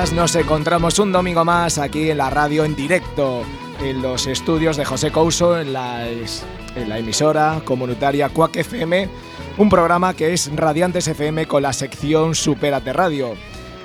Nos encontramos un domingo más aquí en la radio en directo, en los estudios de José Couso, en la, en la emisora comunitaria Cuac FM, un programa que es Radiantes FM con la sección Superate Radio.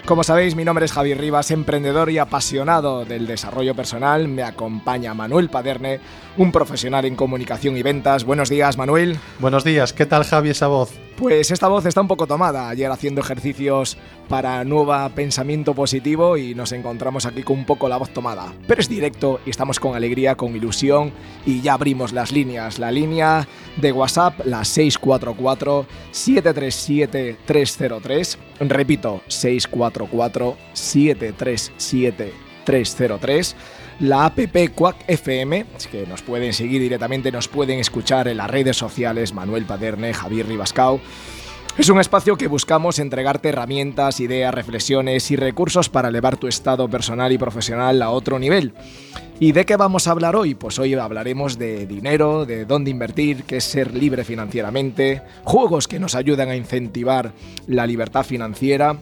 Como sabéis, mi nombre es Javier Rivas, emprendedor y apasionado del desarrollo personal. Me acompaña Manuel Paderne, un profesional en comunicación y ventas. Buenos días, Manuel. Buenos días, ¿qué tal Javi esa voz? Pues esta voz está un poco tomada. Ayer haciendo ejercicios para nueva pensamiento positivo y nos encontramos aquí con un poco la voz tomada. Pero es directo y estamos con alegría, con ilusión y ya abrimos las líneas. La línea de WhatsApp, la 644-737-303. Repito, 644-737-303 la app Quack FM, que nos pueden seguir directamente, nos pueden escuchar en las redes sociales, Manuel Paderne, Javier Ribascao. Es un espacio que buscamos entregarte herramientas, ideas, reflexiones y recursos para elevar tu estado personal y profesional a otro nivel. ¿Y de qué vamos a hablar hoy? Pues hoy hablaremos de dinero, de dónde invertir, qué es ser libre financieramente, juegos que nos ayudan a incentivar la libertad financiera,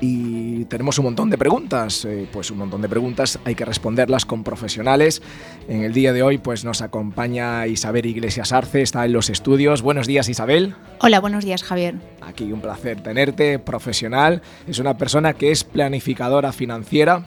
y tenemos un montón de preguntas. Eh, pues un montón de preguntas, hay que responderlas con profesionales. En el día de hoy pues nos acompaña Isabel Iglesias Arce, está en los estudios. Buenos días Isabel. Hola, buenos días Javier. Aquí un placer tenerte, profesional. Es una persona que es planificadora financiera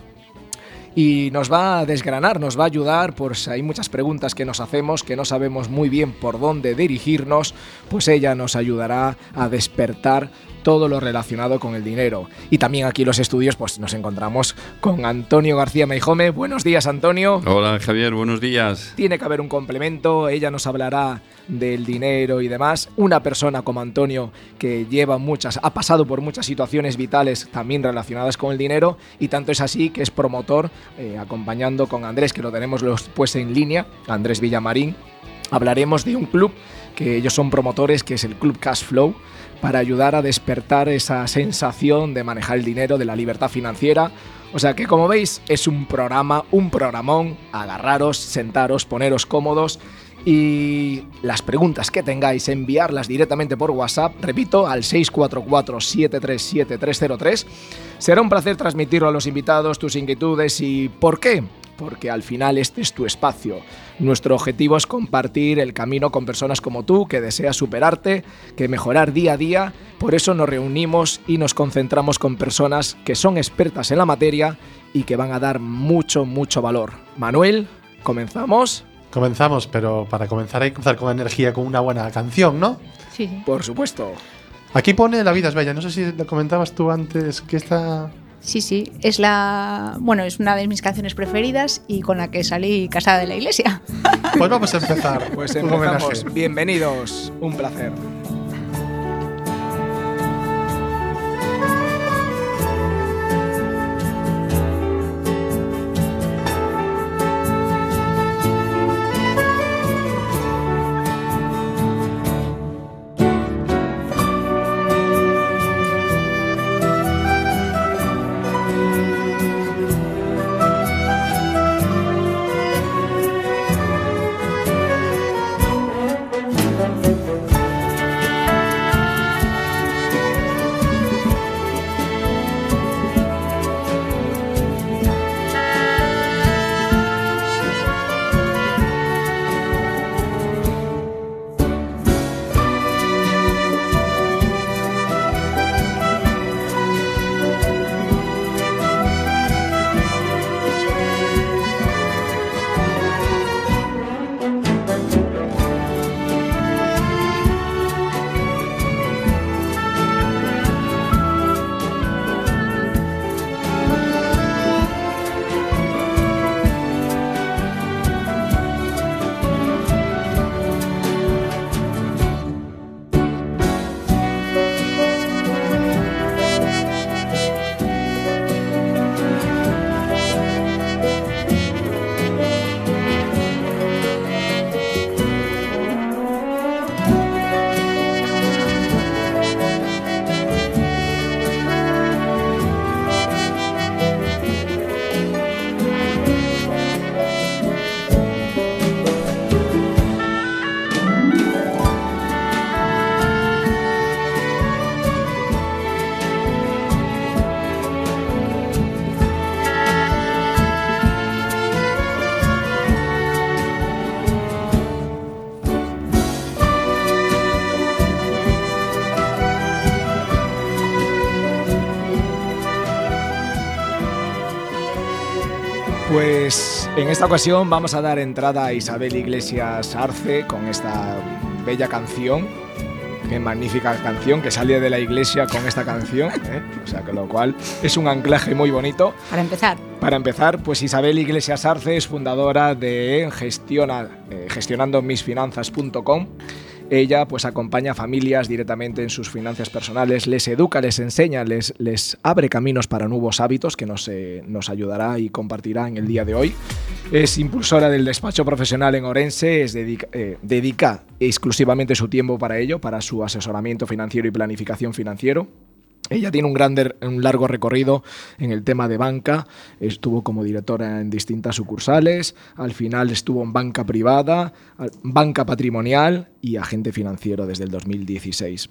y nos va a desgranar, nos va a ayudar, pues hay muchas preguntas que nos hacemos que no sabemos muy bien por dónde dirigirnos, pues ella nos ayudará a despertar todo lo relacionado con el dinero. Y también aquí en los estudios pues nos encontramos con Antonio García Meijome. Buenos días, Antonio. Hola, Javier, buenos días. Tiene que haber un complemento, ella nos hablará del dinero y demás. Una persona como Antonio que lleva muchas, ha pasado por muchas situaciones vitales también relacionadas con el dinero y tanto es así que es promotor, eh, acompañando con Andrés, que lo tenemos pues en línea, Andrés Villamarín. Hablaremos de un club que ellos son promotores, que es el Club Cash Flow para ayudar a despertar esa sensación de manejar el dinero, de la libertad financiera. O sea que como veis es un programa, un programón, agarraros, sentaros, poneros cómodos y las preguntas que tengáis enviarlas directamente por WhatsApp, repito, al 644-737-303. Será un placer transmitirlo a los invitados, tus inquietudes y por qué porque al final este es tu espacio. Nuestro objetivo es compartir el camino con personas como tú, que deseas superarte, que mejorar día a día. Por eso nos reunimos y nos concentramos con personas que son expertas en la materia y que van a dar mucho, mucho valor. Manuel, ¿comenzamos? Comenzamos, pero para comenzar hay que comenzar con energía, con una buena canción, ¿no? Sí. Por supuesto. Aquí pone La vida es bella. No sé si lo comentabas tú antes que esta Sí, sí, es la, bueno, es una de mis canciones preferidas y con la que salí casada de la iglesia. Pues vamos a empezar. Pues empezamos. Bienvenidos, un placer. En esta ocasión vamos a dar entrada a Isabel Iglesias Arce con esta bella canción. Qué magnífica canción que sale de la iglesia con esta canción. ¿eh? O sea, que lo cual es un anclaje muy bonito. Para empezar. Para empezar, pues Isabel Iglesias Arce es fundadora de Gestiona, eh, gestionandomisfinanzas.com ella pues acompaña a familias directamente en sus finanzas personales, les educa, les enseña, les, les abre caminos para nuevos hábitos que nos, eh, nos ayudará y compartirá en el día de hoy. Es impulsora del despacho profesional en Orense, es dedica, eh, dedica exclusivamente su tiempo para ello, para su asesoramiento financiero y planificación financiero. Ella tiene un, grande, un largo recorrido en el tema de banca, estuvo como directora en distintas sucursales, al final estuvo en banca privada, banca patrimonial y agente financiero desde el 2016.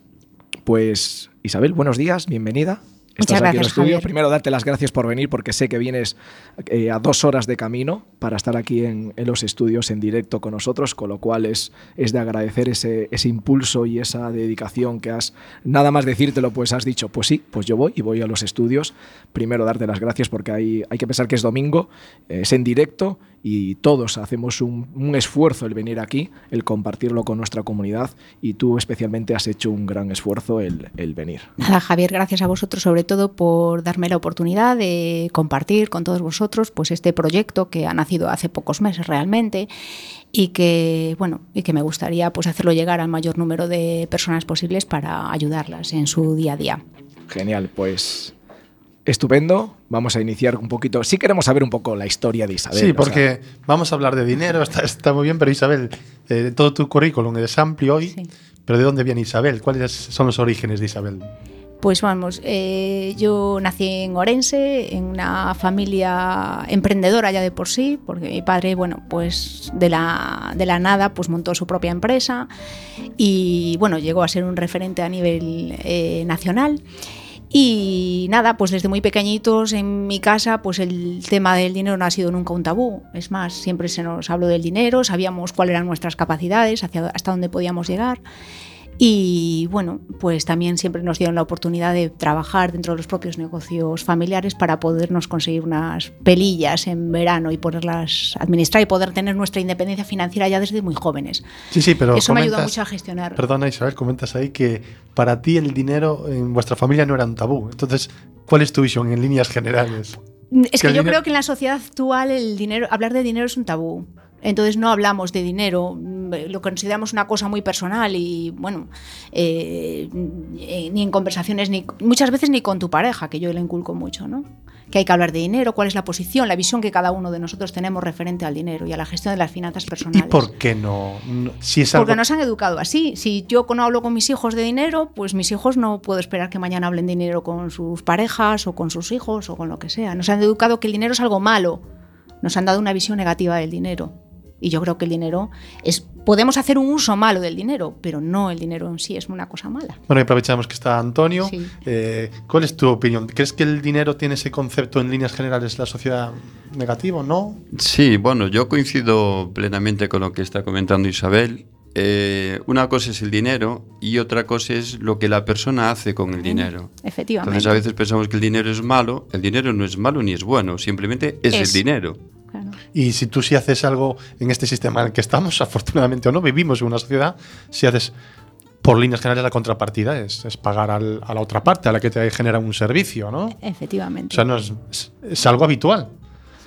Pues Isabel, buenos días, bienvenida. Muchas gracias, estudio. Primero, darte las gracias por venir, porque sé que vienes eh, a dos horas de camino para estar aquí en, en, los estudios en directo con nosotros, con lo cual es, es de agradecer ese, ese, impulso y esa dedicación que has, nada más decírtelo, pues has dicho, pues sí, pues yo voy y voy a los estudios. Primero, darte las gracias porque hay, hay que pensar que es domingo, eh, es en directo y todos hacemos un, un, esfuerzo el venir aquí, el compartirlo con nuestra comunidad y tú especialmente has hecho un gran esfuerzo el, el venir. Nada, Javier, gracias a vosotros sobre todo por darme la oportunidad de compartir con todos vosotros pues este proyecto que ha nacido hace pocos meses realmente y que bueno y que me gustaría pues hacerlo llegar al mayor número de personas posibles para ayudarlas en su día a día. Genial, pues Estupendo. Vamos a iniciar un poquito. Sí queremos saber un poco la historia de Isabel. Sí, porque o sea, vamos a hablar de dinero, está, está muy bien, pero Isabel, eh, todo tu currículum es amplio hoy, sí. pero ¿de dónde viene Isabel? ¿Cuáles son los orígenes de Isabel? Pues vamos, eh, yo nací en Orense, en una familia emprendedora ya de por sí, porque mi padre, bueno, pues de la, de la nada, pues montó su propia empresa y, bueno, llegó a ser un referente a nivel eh, nacional. Y nada, pues desde muy pequeñitos en mi casa, pues el tema del dinero no ha sido nunca un tabú. Es más, siempre se nos habló del dinero, sabíamos cuáles eran nuestras capacidades, hacia, hasta dónde podíamos llegar. Y bueno, pues también siempre nos dieron la oportunidad de trabajar dentro de los propios negocios familiares para podernos conseguir unas pelillas en verano y poderlas administrar y poder tener nuestra independencia financiera ya desde muy jóvenes. Sí, sí, pero eso me ayudó mucho a gestionar. Perdona Isabel, comentas ahí que para ti el dinero en vuestra familia no era un tabú. Entonces, ¿cuál es tu visión en líneas generales? Es que, que yo creo que en la sociedad actual el dinero, hablar de dinero es un tabú. Entonces no hablamos de dinero, lo consideramos una cosa muy personal y bueno, eh, ni en conversaciones, ni muchas veces ni con tu pareja, que yo le inculco mucho, ¿no? Que hay que hablar de dinero, cuál es la posición, la visión que cada uno de nosotros tenemos referente al dinero y a la gestión de las finanzas personales. ¿Y por qué no? no si es algo... Porque nos han educado así. Si yo no hablo con mis hijos de dinero, pues mis hijos no puedo esperar que mañana hablen de dinero con sus parejas o con sus hijos o con lo que sea. Nos han educado que el dinero es algo malo. Nos han dado una visión negativa del dinero. Y yo creo que el dinero es. Podemos hacer un uso malo del dinero, pero no el dinero en sí es una cosa mala. Bueno, y aprovechamos que está Antonio. Sí. Eh, ¿Cuál es tu opinión? ¿Crees que el dinero tiene ese concepto en líneas generales la sociedad negativo, no? Sí, bueno, yo coincido plenamente con lo que está comentando Isabel. Eh, una cosa es el dinero y otra cosa es lo que la persona hace con el dinero. Efectivamente. Entonces a veces pensamos que el dinero es malo. El dinero no es malo ni es bueno, simplemente es, es. el dinero. Claro. Y si tú si haces algo en este sistema en el que estamos, afortunadamente o no, vivimos en una sociedad, si haces por líneas generales la contrapartida es, es pagar al, a la otra parte, a la que te genera un servicio, ¿no? Efectivamente. O sea, no es, es, es algo habitual.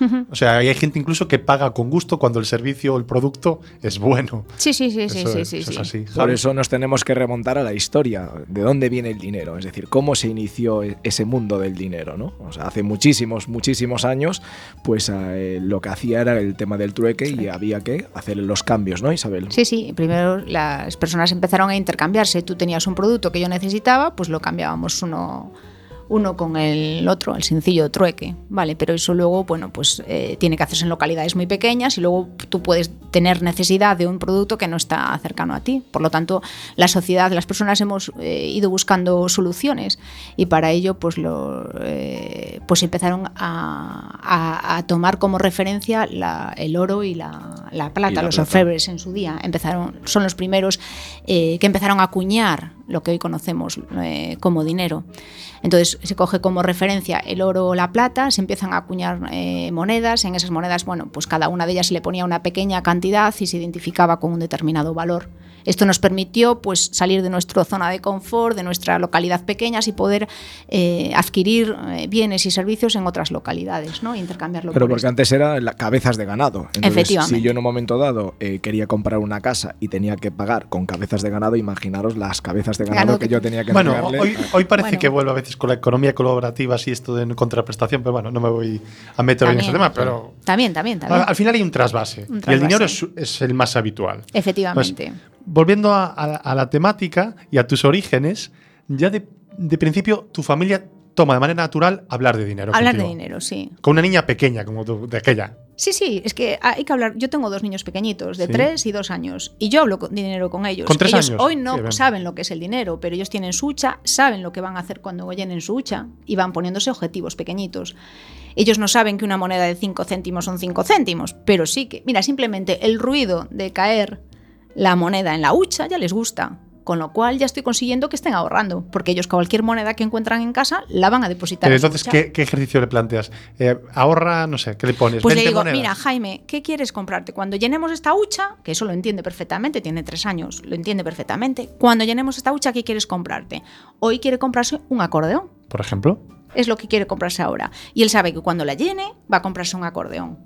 O sea, hay gente incluso que paga con gusto cuando el servicio o el producto es bueno. Sí, sí, sí, sí, eso, sí, sí, eso sí. Es así. Por eso nos tenemos que remontar a la historia, de dónde viene el dinero, es decir, cómo se inició ese mundo del dinero, ¿no? O sea, hace muchísimos, muchísimos años, pues eh, lo que hacía era el tema del trueque y había que hacer los cambios, ¿no, Isabel? Sí, sí, primero las personas empezaron a intercambiarse, tú tenías un producto que yo necesitaba, pues lo cambiábamos uno uno con el otro, el sencillo trueque, ¿vale? Pero eso luego, bueno, pues eh, tiene que hacerse en localidades muy pequeñas y luego tú puedes tener necesidad de un producto que no está cercano a ti. Por lo tanto, la sociedad, las personas hemos eh, ido buscando soluciones y para ello, pues, lo, eh, pues empezaron a, a, a, tomar como referencia la, el oro y la, la plata, y la los orfebres en su día. Empezaron, son los primeros que empezaron a acuñar lo que hoy conocemos eh, como dinero. Entonces se coge como referencia el oro o la plata, se empiezan a acuñar eh, monedas, en esas monedas, bueno, pues cada una de ellas se le ponía una pequeña cantidad y se identificaba con un determinado valor. Esto nos permitió pues, salir de nuestra zona de confort, de nuestra localidad pequeña y poder eh, adquirir eh, bienes y servicios en otras localidades, ¿no? intercambiarlo. Pero por porque esto. antes era la- cabezas de ganado. Entonces, Efectivamente. Si yo en un momento dado eh, quería comprar una casa y tenía que pagar con cabezas de ganado, imaginaros las cabezas de ganado que que- yo tenía que Bueno, entregarle. hoy, hoy parece Bueno. que vuelve a veces con la economía colaborativa así esto de contraprestación, pero bueno, no me voy a meter en ese tema, pero También, también, también. al, al final hay un trasvase, Un y el dinero es el más habitual. Efectivamente. Pues, volviendo a, a- a la temática y a tus orígenes, ya de, de principio tu familia toma de manera natural hablar de dinero. Hablar de dinero, sí. Con una niña pequeña como tú, de aquella. Sí, sí, es que hay que hablar. Yo tengo dos niños pequeñitos, de Sí. tres y dos años, y yo hablo con dinero con ellos. Con tres ellos años, hoy no saben lo que es el dinero, pero ellos tienen su hucha, saben lo que van a hacer cuando llenen su hucha y van poniéndose objetivos pequeñitos. Ellos no saben que una moneda de 5 céntimos son 5 céntimos, pero sí que, mira, simplemente el ruido de caer la moneda en la hucha ya les gusta. Con lo cual ya estoy consiguiendo que estén ahorrando, porque ellos cualquier moneda que encuentran en casa la van a depositar. Pero entonces. ¿qué, qué ejercicio le planteas? Eh, ahorra, no sé, ¿qué le pones? Pues le 20 digo, monedas. mira, Jaime, ¿qué quieres comprarte? Cuando llenemos esta hucha, que eso lo entiende perfectamente, tiene tres años, lo entiende perfectamente. Cuando llenemos esta hucha, ¿qué quieres comprarte? Hoy quiere comprarse un acordeón. Por ejemplo. Es lo que quiere comprarse ahora. Y él sabe que cuando la llene, va a comprarse un acordeón.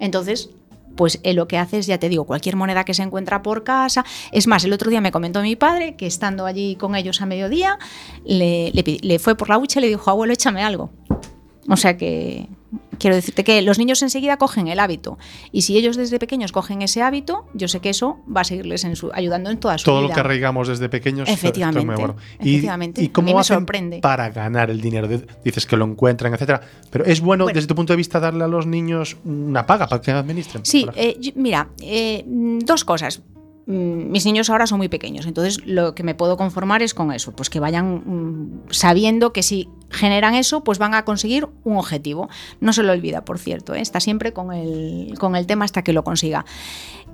Entonces, pues él lo que hace es, ya te digo, cualquier moneda que se encuentra por casa. Es más, el otro día me comentó mi padre que estando allí con ellos a mediodía, le, le le fue por la hucha y le dijo, abuelo, échame algo. O sea que quiero decirte que los niños enseguida cogen el hábito. Y si ellos desde pequeños cogen ese hábito, yo sé que eso va a seguirles en su- ayudando en toda su Todo vida. lo que arraigamos desde pequeños. estoy muy Efectivamente, de acuerdo. efectivamente. ¿Y, y cómo A mí me hacen sorprende. para ganar el dinero? Dices que lo encuentran, etcétera. Pero es bueno, Bueno. desde tu punto de vista, darle a los niños una paga para que administren. Sí, eh, mira, eh, dos cosas. Mm, Mis niños ahora son muy pequeños, entonces lo que me puedo conformar es con eso, pues que vayan mm, sabiendo que si generan eso, pues van a conseguir un objetivo. No se lo olvida, por cierto, ¿eh? está siempre con el, con el tema hasta que lo consiga.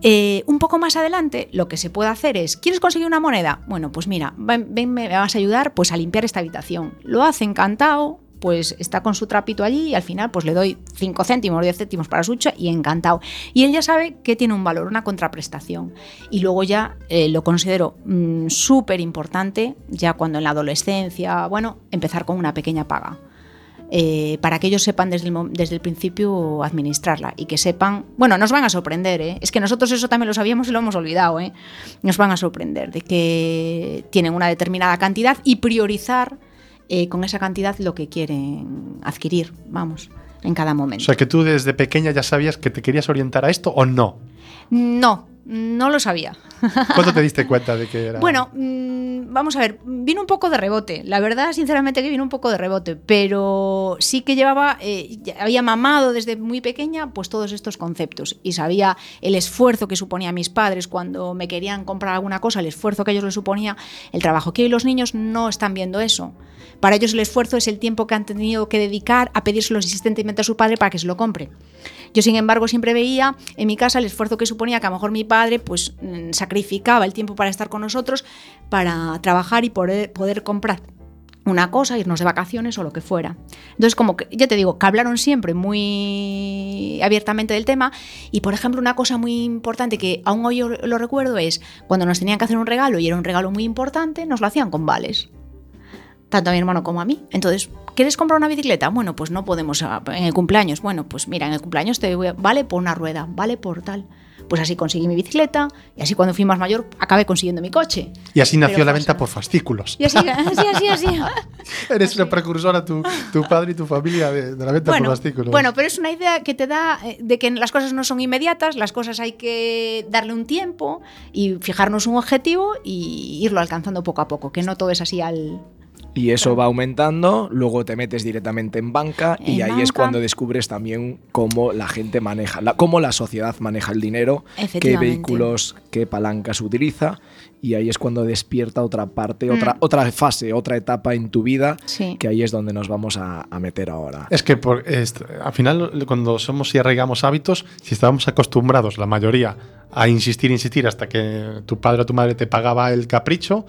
Eh, un poco más adelante, lo que se puede hacer es, ¿quieres conseguir una moneda? Bueno, pues mira, ven, me vas a ayudar pues a limpiar esta habitación. Lo hace encantado, pues está con su trapito allí y al final pues le doy 5 céntimos, 10 céntimos para su y encantado. Y él ya sabe que tiene un valor, una contraprestación. Y luego ya eh, lo considero mm, súper importante, ya cuando en la adolescencia, bueno, empezar con una pequeña paga. eh, para que ellos sepan desde el, desde el principio administrarla y que sepan, bueno, nos van a sorprender, ¿eh? es que nosotros eso también lo sabíamos y lo hemos olvidado, ¿eh? nos van a sorprender de que tienen una determinada cantidad y priorizar eh, con esa cantidad lo que quieren adquirir, vamos, en cada O momento. sea, que tú desde pequeña ya sabías que te querías orientar a esto o no. No, no lo sabía. ¿Cuándo te diste cuenta de que era.? Bueno, mm, vamos a ver, vino un poco de rebote. La verdad, sinceramente, que vino un poco de rebote, pero sí que llevaba, eh, había mamado desde muy pequeña, pues todos estos conceptos y sabía el esfuerzo que suponía mis padres cuando me querían comprar alguna cosa, el esfuerzo que ellos les suponía el trabajo. Que hoy los niños no están viendo eso. Para ellos el esfuerzo es el tiempo que han tenido que dedicar a pedírselo insistentemente a su padre para que se lo compre. Yo, sin embargo, siempre veía en mi casa el esfuerzo que suponía que a lo mejor mi padre pues mm, sacrificaba el tiempo para estar con nosotros, para trabajar y poder, poder comprar una cosa, irnos de vacaciones o lo que fuera. Entonces, como que, ya te digo, que hablaron siempre muy abiertamente del tema. Y, por ejemplo, una cosa muy importante que aún hoy lo recuerdo es cuando nos tenían que hacer un regalo y era un regalo muy importante, nos lo hacían con vales tanto a mi hermano como a mí. Entonces, ¿quieres comprar una bicicleta? Bueno, pues no podemos ah, en el cumpleaños. Bueno, pues mira, en el cumpleaños te vale por una rueda, vale por tal. Pues así conseguí mi bicicleta y así cuando fui más mayor acabé consiguiendo mi coche. y así nació pero la venta así. por fascículos. Y así, así, así, así. Eres una precursora, tu, tu padre y tu familia, de, de la venta Bueno, por fascículos. bueno, pero es una idea que te da eh, de que las cosas no son inmediatas, las cosas hay que darle un tiempo y fijarnos un objetivo y irlo alcanzando poco a poco, que no todo es así al, Y eso va aumentando, luego te metes directamente en banca y ahí es cuando descubres también cómo la gente maneja, la- cómo la sociedad maneja el dinero, qué vehículos, qué palancas utiliza y ahí es cuando despierta otra parte, Mm. otra, otra fase, otra etapa en tu vida, Sí. que ahí es donde nos vamos a, a meter ahora. Es que por, est- al final, cuando somos y arraigamos hábitos, si estábamos acostumbrados, la mayoría, a insistir, insistir hasta que tu padre o tu madre te pagaba el capricho,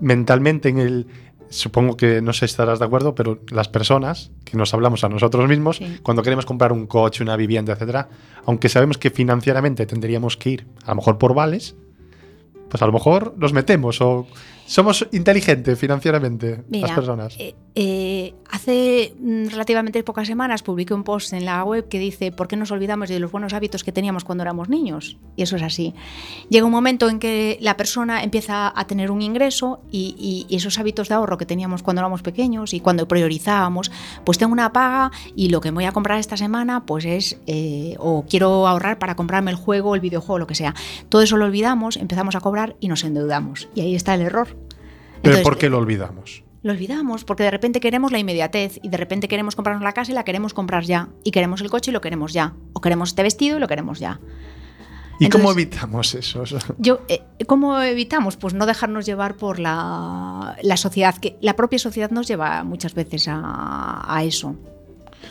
mentalmente en el. Supongo que no sé si estarás de acuerdo, pero las personas que nos hablamos a nosotros mismos, Sí. cuando queremos comprar un coche, una vivienda, etcétera, aunque sabemos que financieramente tendríamos que ir a lo mejor por vales, pues a lo mejor los metemos o somos inteligentes financieramente Mira, las personas. eh, eh, hace mm, relativamente pocas semanas publiqué un post en la web que dice ¿por qué nos olvidamos de los buenos hábitos que teníamos cuando éramos niños? Y eso es así. Llega un momento en que la persona empieza a tener un ingreso y, y- y esos hábitos de ahorro que teníamos cuando éramos pequeños y cuando priorizábamos, pues tengo una paga y lo que voy a comprar esta semana pues es eh, o quiero ahorrar para comprarme el juego, el videojuego, lo que sea. Todo eso lo olvidamos, empezamos a cobrar y nos endeudamos. Y ahí está el error. Pero ¿por qué lo olvidamos? lo olvidamos porque de repente queremos la inmediatez y de repente queremos comprarnos la casa y la queremos comprar ya. Y queremos el coche y lo queremos ya. O queremos este vestido y lo queremos ya. ¿Y cómo evitamos eso? Yo, eh, ¿Cómo evitamos? Pues no dejarnos llevar por la, la sociedad, que la propia sociedad nos lleva muchas veces a, a eso.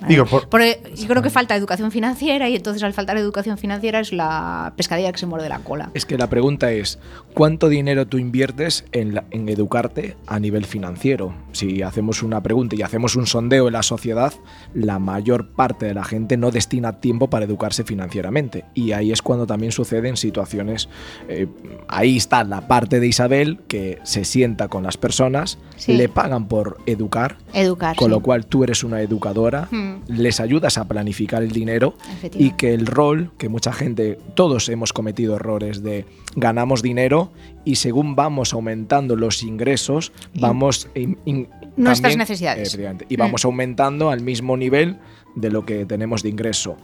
Digo, por- Porque yo creo que falta educación financiera y entonces al faltar educación financiera es la pescadilla que se muerde la cola. Es que la pregunta es, ¿cuánto dinero tú inviertes en, la- en educarte a nivel financiero? Si hacemos una pregunta y hacemos un sondeo en la sociedad, la mayor parte de la gente no destina tiempo para educarse financieramente. Y ahí es cuando también suceden situaciones, eh, ahí está la parte de Isabel que se sienta con las personas, Sí. le pagan por educar, Educar. con sí. lo cual tú eres una educadora, Mm. les ayudas a planificar el dinero y que el rol, que mucha gente, todos hemos cometido errores de ganamos dinero y según vamos aumentando los ingresos, vamos... in- in- Nuestras también- necesidades. y Mm. vamos aumentando al mismo nivel de lo que tenemos de ingreso.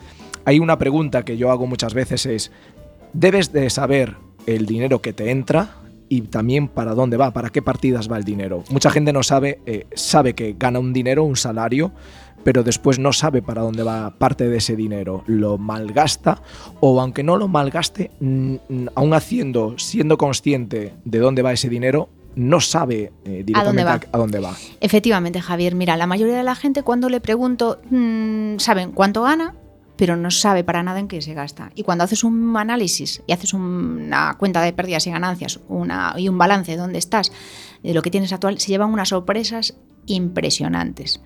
Hay una pregunta que yo hago muchas veces es, debes de saber el dinero que te entra y también para dónde va, para qué partidas va el dinero. Mucha gente no sabe, eh, sabe que gana un dinero, un salario, pero después no sabe para dónde va parte de ese dinero. Lo malgasta o aunque no lo malgaste, mm, mm, aún haciendo, siendo consciente de dónde va ese dinero, no sabe eh, directamente va? a dónde va. Efectivamente, Javier. Mira, la mayoría de la gente cuando le pregunto, mm, saben cuánto gana, pero no sabe para nada en qué se gasta. Y cuando haces un análisis y haces una cuenta de pérdidas y ganancias una, y un balance de dónde estás, de lo que tienes actual, se llevan unas sorpresas impresionantes.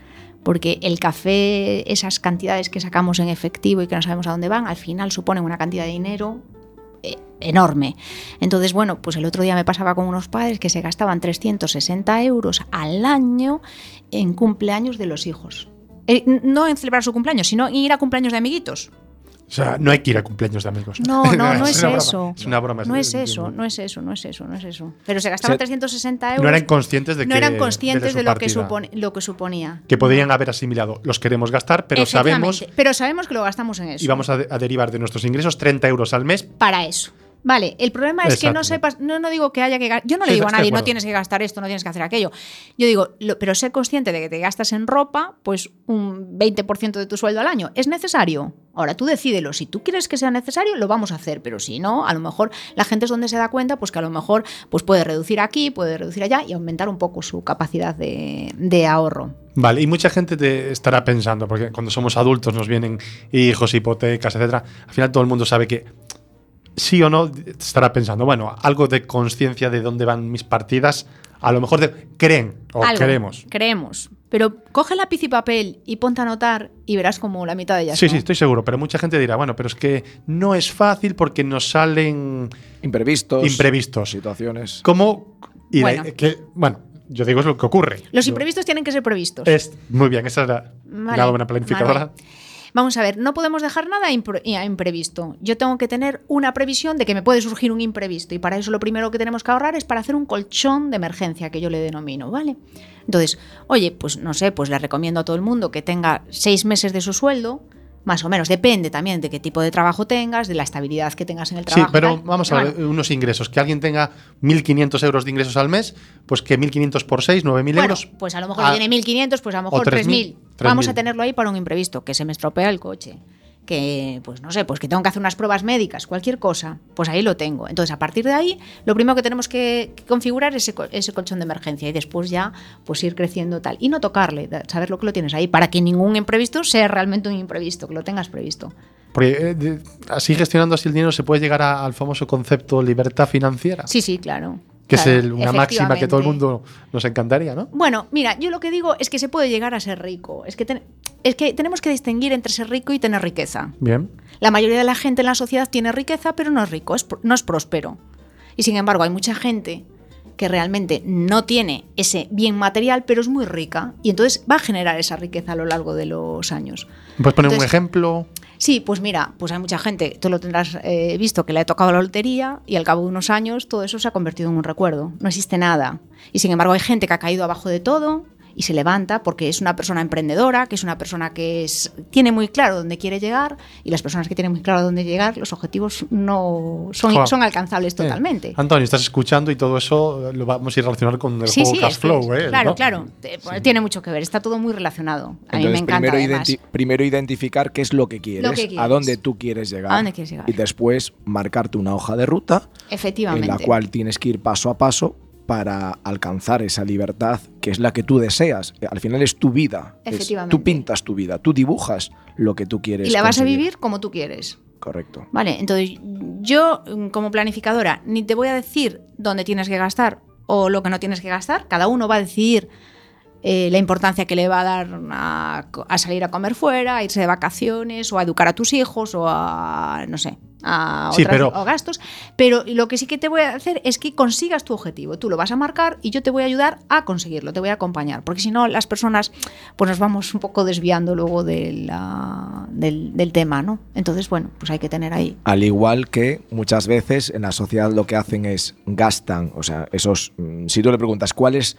Porque el café, esas cantidades que sacamos en efectivo y que no sabemos a dónde van, al final suponen una cantidad de dinero eh, enorme. Entonces, bueno, pues el otro día me pasaba con unos padres que se gastaban 360 euros al año en cumpleaños de los hijos. Eh, no en celebrar su cumpleaños, sino en ir a cumpleaños de amiguitos. O sea, no hay que ir a cumpleaños de amigos. No, no, no es una broma, eso. Es una broma. No es eso, no es eso, no es eso, no es eso. Pero se gastaban Se- 360 euros. No eran conscientes de que no eran conscientes de, lo, que supone- lo que suponía. Que podrían haber asimilado. Los queremos gastar, pero sabemos Pero sabemos que lo gastamos en eso. y vamos a, de- a derivar de nuestros ingresos 30 euros al mes. para eso. Vale, el problema es que no sepas, no, no digo que haya que yo no Sí, le digo a nadie, no tienes que gastar esto, no tienes que hacer aquello. Yo digo, lo- pero sé consciente de que te gastas en ropa, pues un 20% de tu sueldo al año. ¿Es necesario? Ahora tú decídelo, si tú quieres que sea necesario, lo vamos a hacer, pero si no, a lo mejor la gente es donde se da cuenta, pues que a lo mejor pues puede reducir aquí, puede reducir allá y aumentar un poco su capacidad de, de ahorro. Vale, y mucha gente te estará pensando, porque cuando somos adultos nos vienen hijos, hipotecas, etcétera. Al final todo el mundo sabe que sí o no estará pensando, bueno, algo de conciencia de dónde van mis partidas, a lo mejor de- creen o Algo, queremos. Creemos. Pero coge lápiz y papel y ponte a anotar y verás como la mitad de ellas. Sí, no. sí, estoy seguro, pero mucha gente dirá, bueno, pero es que no es fácil porque nos salen Imprevistos. imprevistos. Situaciones. ¿Cómo? Y la- Bueno. que, bueno, yo digo es lo que ocurre. Los Yo- imprevistos tienen que ser previstos. Es, muy bien, esa es la, Vale, la buena planificadora. Vamos a ver, no podemos dejar nada a impre- a imprevisto. Yo tengo que tener una previsión de que me puede surgir un imprevisto y para eso lo primero que tenemos que ahorrar es para hacer un colchón de emergencia, que yo le denomino, ¿vale? Entonces, oye, pues no sé, pues le recomiendo a todo el mundo que tenga seis meses de su sueldo Más o menos, depende también de qué tipo de trabajo tengas, de la estabilidad que tengas en el Sí, trabajo. pero tal. vamos a ver, Bueno, unos ingresos. Que alguien tenga 1.500 euros de ingresos al mes, pues que 1.500 por 6, 9.000 Bueno, euros. pues a lo mejor Ah, tiene 1.500, pues a lo mejor 3.000, 3.000. Vamos a 3.000. tenerlo ahí para un imprevisto, que se me estropea el coche. Que, pues no sé, pues que tengo que hacer unas pruebas médicas, cualquier cosa, pues ahí lo tengo. Entonces, a partir de ahí, lo primero que tenemos que, que configurar es ese, co- ese colchón de emergencia y después ya, pues ir creciendo tal. Y no tocarle, saber lo que lo tienes ahí, para que ningún imprevisto sea realmente un imprevisto, que lo tengas previsto. Porque eh, así gestionando así el dinero se puede llegar a- al famoso concepto libertad financiera, Sí, sí, claro. Que claro, es el- una máxima que todo el mundo nos encantaría, ¿no? Bueno, mira, yo lo que digo es que se puede llegar a ser rico. Es que, ten- es que tenemos que distinguir entre ser rico y tener riqueza. Bien. La mayoría de la gente en la sociedad tiene riqueza, pero no es rico, es, no es próspero. Y sin embargo, hay mucha gente que realmente no tiene ese bien material, pero es muy rica. Y entonces va a generar esa riqueza a lo largo de los años. ¿Puedes poner un ejemplo? Sí, pues mira, pues hay mucha gente, tú lo tendrás eh, visto, que le ha tocado la lotería y al cabo de unos años todo eso se ha convertido en un recuerdo. No existe nada. Y sin embargo hay gente que ha caído abajo de todo y se levanta porque es una persona emprendedora, que es una persona que es, tiene muy claro dónde quiere llegar y las personas que tienen muy claro dónde llegar, los objetivos no son, Joder. son alcanzables Eh, totalmente. Antonio, estás escuchando y todo eso lo vamos a ir relacionar con el Sí, juego sí, Cash Flow, es- ¿eh? claro, ¿no? claro, te- tiene mucho que ver, está todo muy relacionado. A mí me encanta primero, identi- primero identificar qué es lo que quieres, Lo que a dónde tú quieres llegar. A dónde quieres llegar. Y después marcarte una hoja de ruta Efectivamente. en la cual tienes que ir paso a paso para alcanzar esa libertad que es la que tú deseas. Al final es tu vida. Es- Efectivamente. tú pintas tu vida, tú dibujas lo que tú quieres. y la vas a vivir como tú quieres. Correcto. Vale, entonces yo mm, como planificadora ni te voy a decir dónde tienes que gastar o lo que no tienes que gastar. Cada uno va a decidir eh, la importancia que le va a dar a salir a comer fuera, a irse de vacaciones o a educar a tus hijos o a, no sé, a Sí, otras- pero- o gastos. Pero lo que sí que te voy a hacer es que consigas tu objetivo. Tú lo vas a marcar y yo te voy a ayudar a conseguirlo, te voy a acompañar. Porque si no, las personas pues nos vamos un poco desviando luego de la- del, del tema, ¿no? Entonces, bueno, pues hay que tener ahí Al igual que muchas veces en la sociedad lo que hacen es gastan, o sea, esos, mm, si tú le preguntas cuál es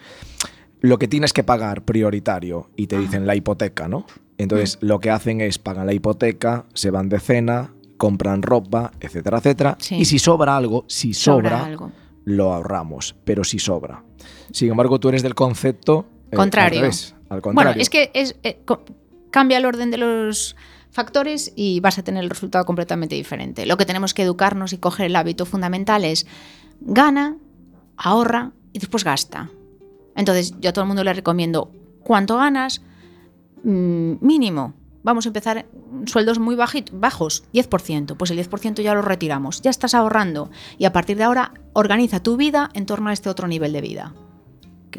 lo que tienes que pagar prioritario y te dicen la hipoteca, ¿no? Entonces Mm. lo que hacen es pagan la hipoteca, se van de cena, compran ropa, etcétera, etcétera. Sí. Y si sobra algo, si Sobra sobra, algo. lo ahorramos, pero si sobra. Sin embargo, tú eres del concepto eh, Contrario. Al, revés, al contrario. Bueno, es que es, eh, cambia el orden de los factores y vas a tener el resultado completamente diferente. Lo que tenemos que educarnos y coger el hábito fundamental es gana, ahorra y después gasta. Entonces, yo a todo el mundo le recomiendo cuánto ganas, Mm, mínimo. Vamos a empezar sueldos muy bajit- bajos, 10%. Pues el 10% ya lo retiramos. Ya estás ahorrando. Y a partir de ahora, organiza tu vida en torno a este otro nivel de vida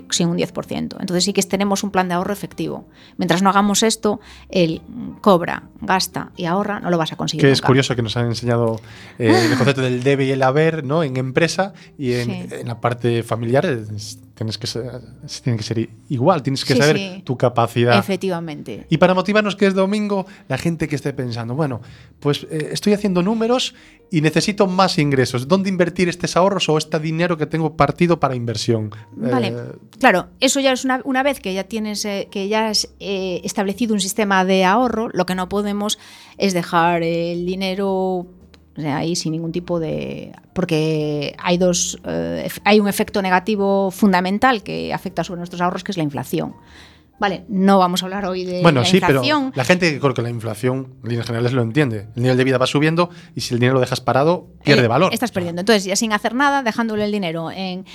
sin un 10%. Entonces sí que tenemos un plan de ahorro efectivo. Mientras no hagamos esto, el cobra, gasta y ahorra, no lo vas a conseguir. Que es curioso que nos han enseñado eh, el concepto del debe y el haber, ¿no? En empresa y en, Sí. en la parte familiar es- tienes que ser, tiene que ser igual, tienes que Sí, saber sí. tu capacidad. Efectivamente. Y para motivarnos que es domingo, la gente que esté pensando, bueno, pues eh, estoy haciendo números y necesito más ingresos. ¿Dónde invertir estos ahorros o este dinero que tengo partido para inversión? Vale. Eh, Claro, eso ya es una, una vez que ya tienes eh, que ya has establecido un sistema de ahorro, lo que no podemos es dejar el dinero o sea, ahí sin ningún tipo de porque hay dos eh, hay un efecto negativo fundamental que afecta sobre nuestros ahorros que es la inflación. Vale, no vamos a hablar hoy de bueno, la sí, inflación. pero la gente creo que la inflación, en líneas generales, lo entiende. El nivel de vida va subiendo y si el dinero lo dejas parado, pierde Eh, valor. Estás perdiendo. Entonces, ya sin hacer nada, dejándole el dinero en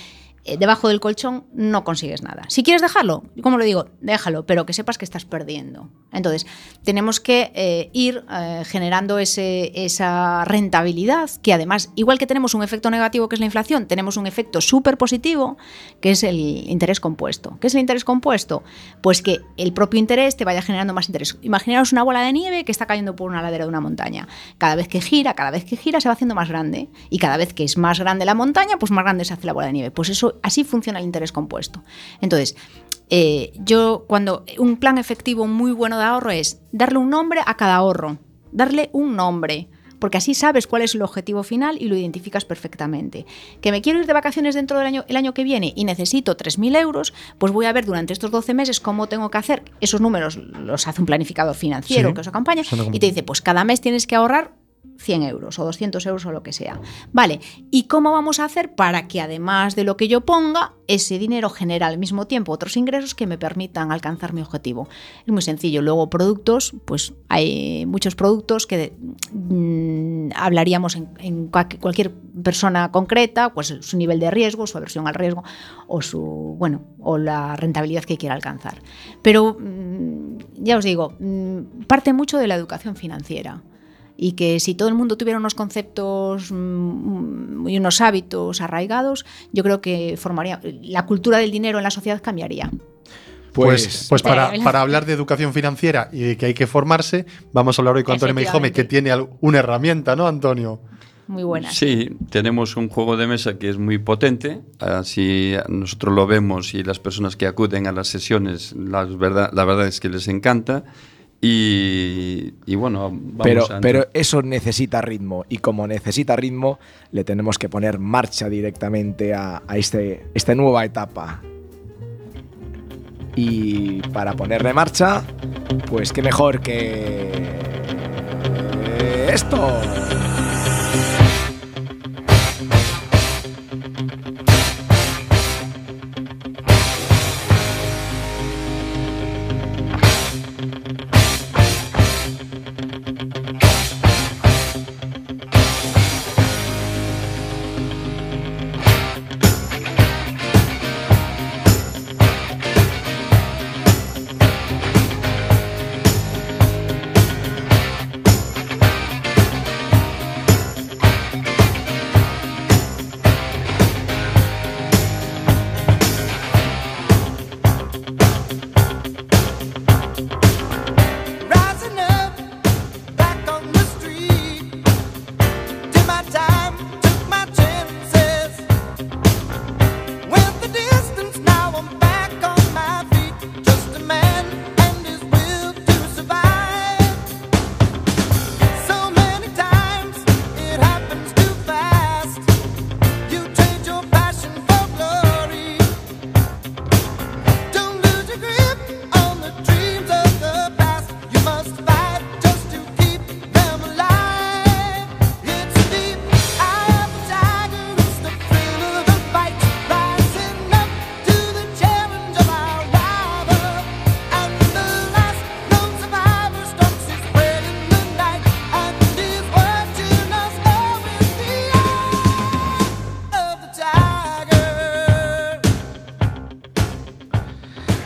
debajo del colchón, no consigues nada. Si quieres dejarlo, como lo digo, déjalo, pero que sepas que estás perdiendo. Entonces, tenemos que eh, ir eh, generando ese, esa rentabilidad, que además, igual que tenemos un efecto negativo que es la inflación, tenemos un efecto súper positivo, que es el interés compuesto. ¿Qué es el interés compuesto? Pues que el propio interés te vaya generando más interés. Imaginaos una bola de nieve que está cayendo por una ladera de una montaña. Cada vez que gira, cada vez que gira se va haciendo más grande. Y cada vez que es más grande la montaña, pues más grande se hace la bola de nieve. Pues eso, así funciona el interés compuesto. Entonces, eh, yo cuando un plan efectivo muy bueno de ahorro es darle un nombre a cada ahorro. Darle un nombre. porque así sabes cuál es el objetivo final y lo identificas perfectamente. Que me quiero ir de vacaciones dentro del año, el año que viene y necesito 3.000 euros, pues voy a ver durante estos 12 meses cómo tengo que hacer. Esos números los hace un planificador financiero Sí, que os acompaña y te dice, pues cada mes tienes que ahorrar 100 euros o 200 euros o lo que sea. Vale, ¿y cómo vamos a hacer para que además de lo que yo ponga, ese dinero genere al mismo tiempo otros ingresos que me permitan alcanzar mi objetivo? Es muy sencillo. Luego productos, pues hay muchos productos que mm, hablaríamos en, cualquier persona concreta, pues su nivel de riesgo, su aversión al riesgo o su, bueno, o la rentabilidad que quiera alcanzar. Pero mm, ya os digo, mm, parte mucho de la educación financiera y que si todo el mundo tuviera unos conceptos mm, y unos hábitos arraigados, yo creo que formaría la cultura del dinero en la sociedad cambiaría. Pues, pues para, Pero- para hablar de educación financiera y de que hay que formarse, vamos a hablar hoy con Antonio Meijome, que tiene una herramienta, ¿no, Antonio? Muy buenas. Sí, tenemos un juego de mesa que es muy potente, así nosotros lo vemos y las personas que acuden a las sesiones, las verdad, la verdad es que les encanta. Y, y bueno, vamos Pero, a pero eso necesita ritmo y como necesita ritmo le tenemos que poner marcha directamente a, a este, esta nueva etapa. Y para ponerle marcha, pues qué mejor que esto.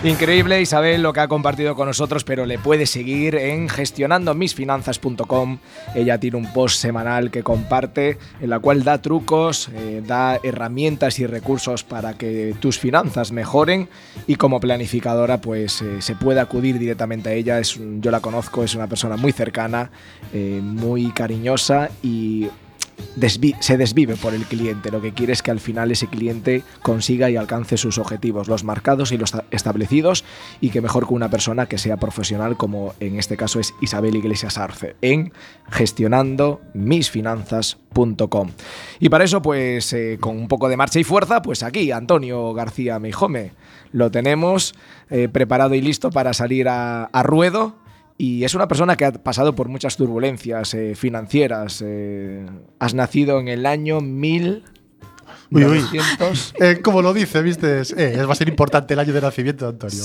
Increíble Isabel lo que ha compartido con nosotros, pero le puedes seguir en gestionandomisfinanzas.com. Ella tiene un post semanal que comparte en la cual da trucos, eh, da herramientas y recursos para que tus finanzas mejoren y como planificadora pues eh, se puede acudir directamente a ella. Es yo la conozco, es una persona muy cercana, eh, muy cariñosa y se desvive por el cliente. Lo que quiere es que al final ese cliente consiga y alcance sus objetivos, los marcados y los ta- establecidos, y que mejor que una persona que sea profesional, como en este caso es Isabel Iglesias Arce, en gestionandomisfinanzas.com. Y para eso, pues eh, con un poco de marcha y fuerza, pues aquí, Antonio García Meijome, lo tenemos eh, preparado y listo para salir a ruedo. Y es una persona que ha pasado por muchas turbulencias eh, financieras. eh, has nacido en el año 1963. Uy, uy. Eh, como lo dice, ¿viste? Es, va a ser importante el año de nacimiento Antonio.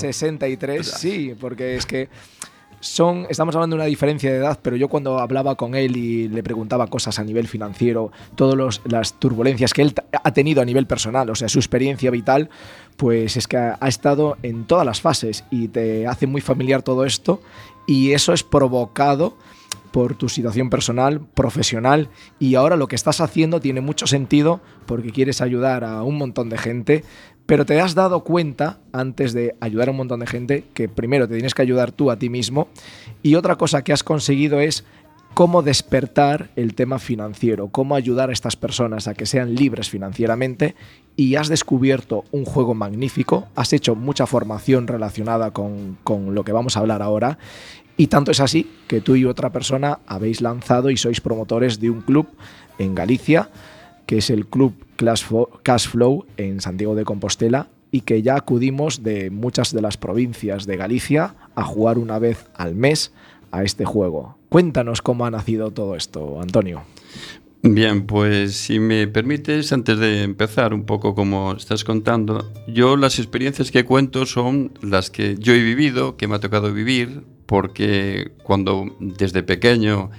sí, porque es que son, estamos hablando de una diferencia de edad, pero yo cuando hablaba con él y le preguntaba cosas a nivel financiero, todas las turbulencias que él ha tenido a nivel personal, o sea, su experiencia vital, pues es que ha, ha estado en todas las fases y te hace muy familiar todo esto y eso es provocado por tu situación personal, profesional y ahora lo que estás haciendo tiene mucho sentido porque quieres ayudar a un montón de gente, pero te has dado cuenta antes de ayudar a un montón de gente que primero te tienes que ayudar tú a ti mismo y otra cosa que has conseguido es cómo despertar el tema financiero, cómo ayudar a estas personas a que sean libres financieramente y has descubierto un juego magnífico, has hecho mucha formación relacionada con, lo que vamos a hablar ahora Y tanto es así que tú y otra persona habéis lanzado y sois promotores de un club en Galicia, que es el Club Cash Flow en Santiago de Compostela, y que ya acudimos de muchas de las provincias de Galicia a jugar una vez al mes a este juego. Cuéntanos cómo ha nacido todo esto, Antonio. Bien, pues si me permites, antes de empezar un poco como estás contando, yo las experiencias que cuento son las que yo he vivido, que me ha tocado vivir, porque cuando desde pequeño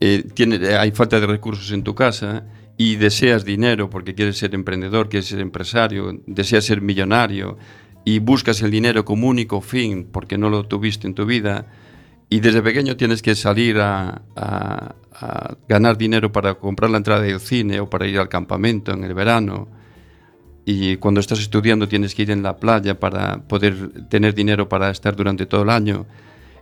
eh, tiene, hay falta de recursos en tu casa y deseas dinero porque quieres ser emprendedor, quieres ser empresario, deseas ser millonario y buscas el dinero como único fin porque no lo tuviste en tu vida, y desde pequeño tienes que salir a, ganar dinero para comprar la entrada del cine o para ir al campamento en el verano. Y cuando estás estudiando tienes que ir en la playa para poder tener dinero para estar durante todo el año.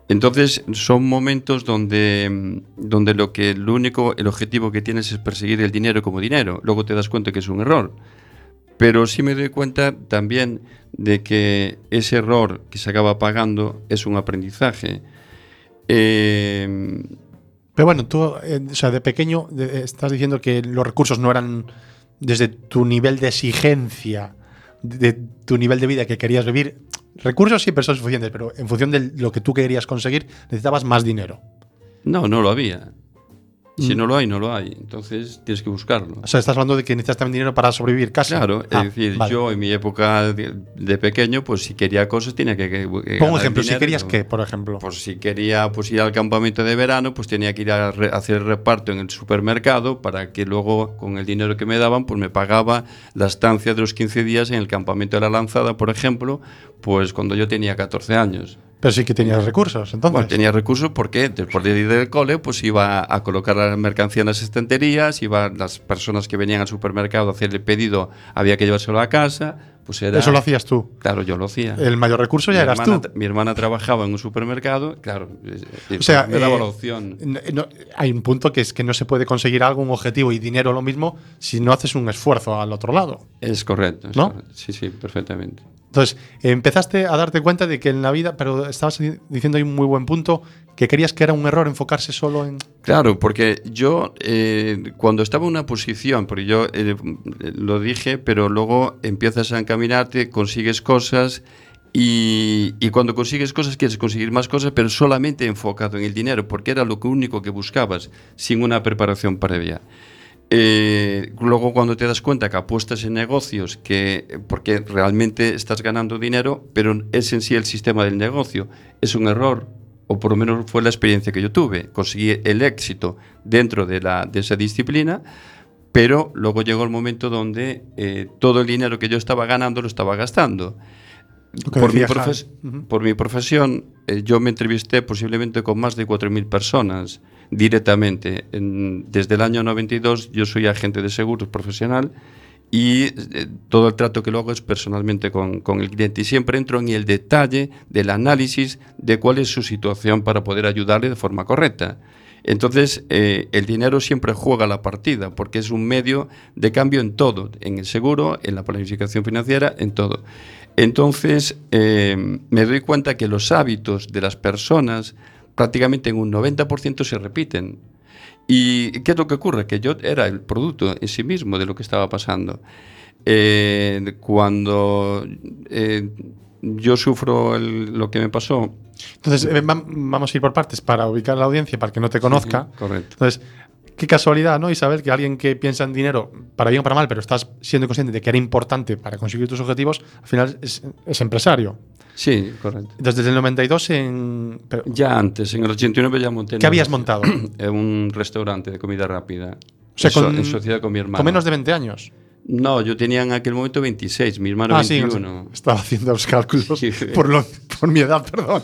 Entonces son momentos donde, donde lo que único, el objetivo que tienes es perseguir el dinero como dinero. Luego te das cuenta que es un error. Pero sí me doy cuenta también de que ese error que se acaba pagando es un aprendizaje. Eh, Pero bueno, tú, eh, o sea, de pequeño de- estás diciendo que los recursos no eran desde tu nivel de exigencia, de tu nivel de vida que querías vivir. Recursos siempre son suficientes, pero en función de lo que tú querías conseguir, necesitabas más dinero. no, no lo había. Si Mm. no lo hay, no lo hay. Entonces tienes que buscarlo. O sea, estás hablando de que necesitas también dinero para sobrevivir casi. Claro, Ah, es decir, vale. yo en mi época de, de pequeño, pues si quería cosas tenía que... que- que Pon un ganar ejemplo, si querías que, por ejemplo. Pues si quería pues, ir al campamento de verano, pues tenía que ir a re- hacer reparto en el supermercado para que luego, con el dinero que me daban, pues me pagaba la estancia de los 15 días en el campamento de la lanzada, por ejemplo, pues cuando yo tenía 14 años. Pero sí que tenías recursos, entonces. Bueno, tenía recursos porque después de ir del cole, pues iba a colocar la mercancía en las estanterías, iba las personas que venían al supermercado a hacer el pedido, había que llevárselo a casa, pues era... Eso lo hacías tú. Claro, yo lo hacía. El mayor recurso ya eras hermana, tú. Mi hermana trabajaba en un supermercado, claro, eh, eh, O sea, me daba eh, la opción. no- no- hay un punto que es que no se puede conseguir algo, un objetivo y dinero lo mismo, si no haces un esfuerzo al otro lado. Es correcto. es ¿no? correcto. Sí, sí, perfectamente. Entonces, empezaste a darte cuenta de que en la vida, pero estabas di- diciendo ahí un muy buen punto, que querías que era un error enfocarse solo en... Claro, porque yo eh, cuando estaba en una posición, porque yo eh, lo dije, pero luego empiezas a encaminarte, consigues cosas y, y cuando consigues cosas quieres conseguir más cosas, pero solamente enfocado en el dinero, porque era lo único que buscabas, sin una preparación previa. Eh, luego cuando te das cuenta que apuestas en negocios que porque realmente estás ganando dinero, pero es en sí el sistema del negocio, es un error o por lo menos fue la experiencia que yo tuve. Conseguí el éxito dentro de, la, de esa disciplina, pero luego llegó el momento donde eh, todo el dinero que yo estaba ganando lo estaba gastando. Mi, profes- por mi profesión, eh, yo me entrevisté posiblemente con más de 4.000 personas directamente. En- desde el año 92 yo soy agente de seguros profesional y eh, todo el trato que lo hago es personalmente con, con el cliente y siempre entro en el detalle del análisis de cuál es su situación para poder ayudarle de forma correcta. Entonces, eh, el dinero siempre juega la partida porque es un medio de cambio en todo, en el seguro, en la planificación financiera, en todo. Entonces, eh, me doy cuenta que los hábitos de las personas prácticamente en un 90% se repiten. ¿Y qué es lo que ocurre? Que yo era el producto en sí mismo de lo que estaba pasando. Eh, cuando eh, yo sufro el- lo que me pasó, Entonces, eh, vam- vamos a ir por partes para ubicar a la audiencia, para que no te conozca. Sí, correcto. Entonces, qué casualidad, ¿no, Isabel? Que alguien que piensa en dinero, para bien o para mal, pero estás siendo consciente de que era importante para conseguir tus objetivos, al final es, es empresario. Sí, correcto. Entonces, desde el 92 en... pero- Ya antes, en el 89 ya monté. ¿Qué habías montado? Un restaurante de comida rápida. O sea, con- en sociedad con mi hermano. Con menos de 20 años. No, yo tenía en aquel momento 26, mi hermano Ah, sí, 21. estaba haciendo los cálculos Sí. por, lo- por mi edad, perdón.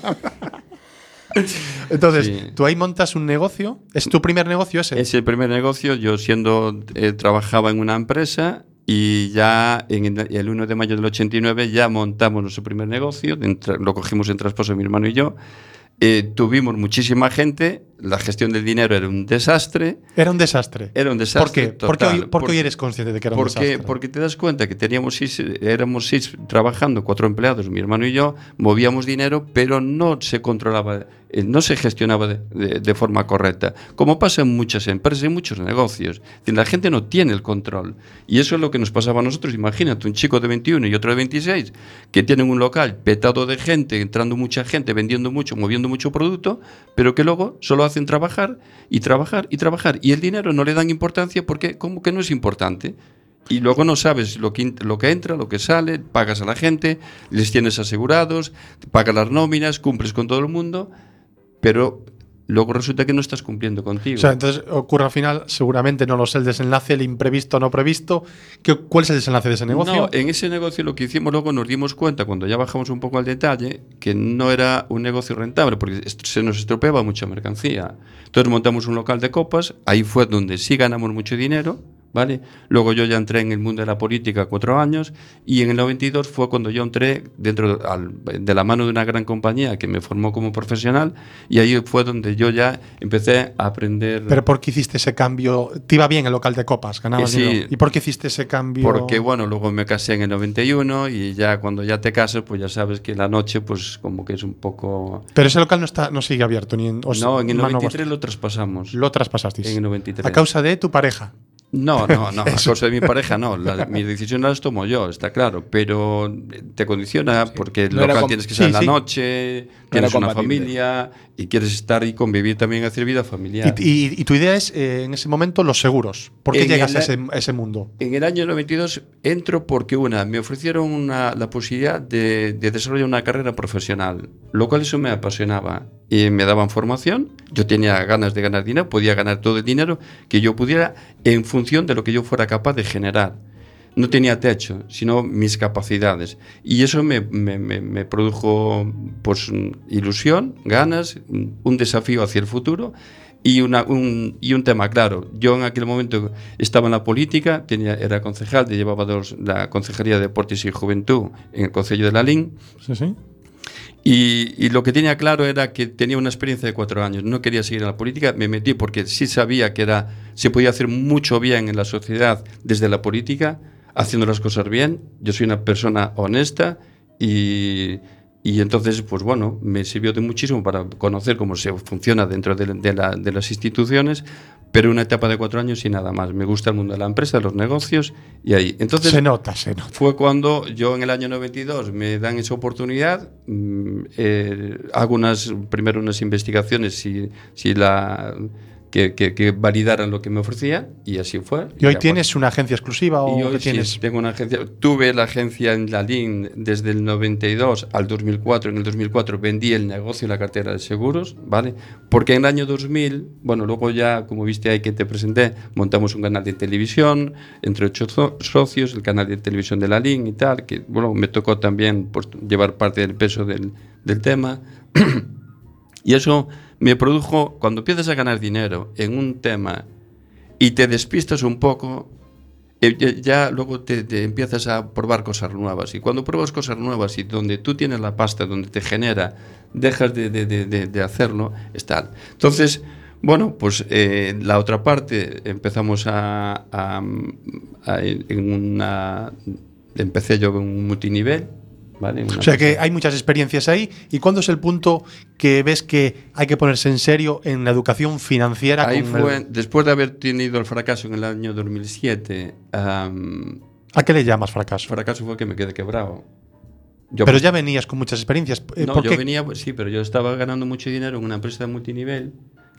Entonces, Sí. tú ahí montas un negocio. ¿Es tu primer negocio ese? Es el primer negocio. Yo siendo eh, trabajaba en una empresa y ya en el, el 1 de mayo del 89 ya montamos nuestro primer negocio. lo cogimos en traspaso mi hermano y yo. Eh, tuvimos muchísima gente, la gestión del dinero era un desastre. Era un desastre. Era un ¿Por desastre. ¿Por qué hoy, total, por qué hoy porque- eres consciente de que era un porque, desastre? porque te das cuenta que teníamos seis, éramos seis trabajando, cuatro empleados, mi hermano y yo, movíamos dinero, pero no se controlaba, eh, no se gestionaba de, de- de forma correcta. Como pasa en muchas empresas, en muchos negocios. La gente no tiene el control. Y eso es lo que nos pasaba a nosotros. Imagínate, un chico de 21 y otro de 26, que tienen un local petado de gente, entrando mucha gente, vendiendo mucho, moviendo mucho producto, pero que luego solo hacen trabajar y trabajar y trabajar. Y el dinero no le dan importancia porque como que no es importante. Y luego no sabes lo que, lo que entra, lo que sale, pagas a la gente, les tienes asegurados, pagas las nóminas, cumples con todo el mundo, pero luego resulta que no estás cumpliendo contigo. O sea, entonces ocurre al final, seguramente no lo sé, el desenlace, el imprevisto no previsto. ¿Qué, ¿Cuál es el desenlace de ese negocio? No, en ese negocio lo que hicimos luego nos dimos cuenta, cuando ya bajamos un poco al detalle, que no era un negocio rentable, porque se nos estropeaba mucha mercancía. Entonces montamos un local de copas, ahí fue donde sí ganamos mucho dinero, ¿vale? Luego yo ya entré en el mundo de la política cuatro años, y en el 92 fue cuando yo entré dentro de la mano de una gran compañía que me formó como profesional, y ahí fue donde yo ya empecé a aprender... Pero ¿por qué hiciste ese cambio? Te iba bien el local de copas, ganabas Eh, sí. dinero. ¿Y por qué hiciste ese cambio? Porque bueno, luego me casé en el 91 y ya cuando ya te casas, pues ya sabes que la noche pues como que es un poco... Pero ese local no está, no sigue abierto ni en. o sea, no, en el mano 93 lo traspasamos. Lo traspasasteis. En el 93. A causa de tu pareja. No, no, no, a causa de mi pareja no. La- mis decisiones las tomo yo, está claro. Pero te condiciona porque el No local tienes que estar sí, en la sí. noche, tienes una familia y quieres estar y convivir también, hacer vida familiar. Y, y- y tu idea es, eh, en ese momento, los seguros. ¿Por qué En llegas el- a, ese, a ese mundo? En el año 92 entro porque una, me ofrecieron una- la posibilidad de, de desarrollar una carrera profesional, lo cual eso me apasionaba y me daban formación, yo tenía ganas de ganar dinero, podía ganar todo el dinero que yo pudiera en función de lo que yo fuera capaz de generar. No tenía techo, sino mis capacidades. Y eso me, me- me- produjo pues, ilusión, ganas, un desafío hacia el futuro y, una- un, y un tema claro. Yo en aquel momento estaba en la política, tenía, era concejal, llevaba dos, la Concejalía de Deportes y Juventud en el Concello de la LIN. Sí, sí. Y, lo que tenía claro era que tenía una experiencia de cuatro años. No quería seguir en la política. Me metí porque sí sabía que era, se podía hacer mucho bien en la sociedad desde la política, haciendo las cosas bien. Yo soy una persona honesta y, y entonces, pues bueno, me sirvió de muchísimo para conocer cómo se funciona dentro de, de la- de las instituciones. Pero una etapa de cuatro años y nada más. Me gusta el mundo de la empresa, de los negocios y ahí. Entonces, se nota, se nota. fue cuando yo en el año 92 me dan esa oportunidad, mm, eh, hago unas, primero unas investigaciones si, si la, que, que- que validaran lo que me ofrecía y así fue. ¿Y hoy tienes una agencia exclusiva pues, o y hoy qué sí, tienes? tengo una agencia. Tuve la agencia en la LIN desde el 92 al 2004. En el 2004 vendí el negocio y la cartera de seguros, ¿vale? Porque en el año 2000, bueno, luego ya, como viste ahí que te presenté, montamos un canal de televisión entre ocho socios, el canal de televisión de la LIN y tal, que, bueno, me tocó también pues, llevar parte del peso del, del tema. Y eso me produjo, cuando empiezas a ganar dinero en un tema y te despistas un poco, eh, ya, luego te, empiezas a probar cosas nuevas. Y cuando pruebas cosas nuevas y donde tú tienes la pasta, donde te genera, dejas de, hacerlo, es tal. Entonces, bueno, pues eh, la otra parte empezamos a, en. Empecé yo en un multinivel, ¿vale? Una O sea que hay muchas experiencias ahí. ¿Y cuándo es el punto que ves que hay que ponerse en serio en la educación financiera? Ahí fue, el- después de haber tenido el fracaso en el año 2007, am, ¿A qué le llamas fracaso? fracaso fue que me quedé quebrado. Yo, Pero ya venías con muchas experiencias. Eh, no, ¿Por yo qué? venía, sí, pero yo estaba ganando mucho dinero en una empresa de multinivel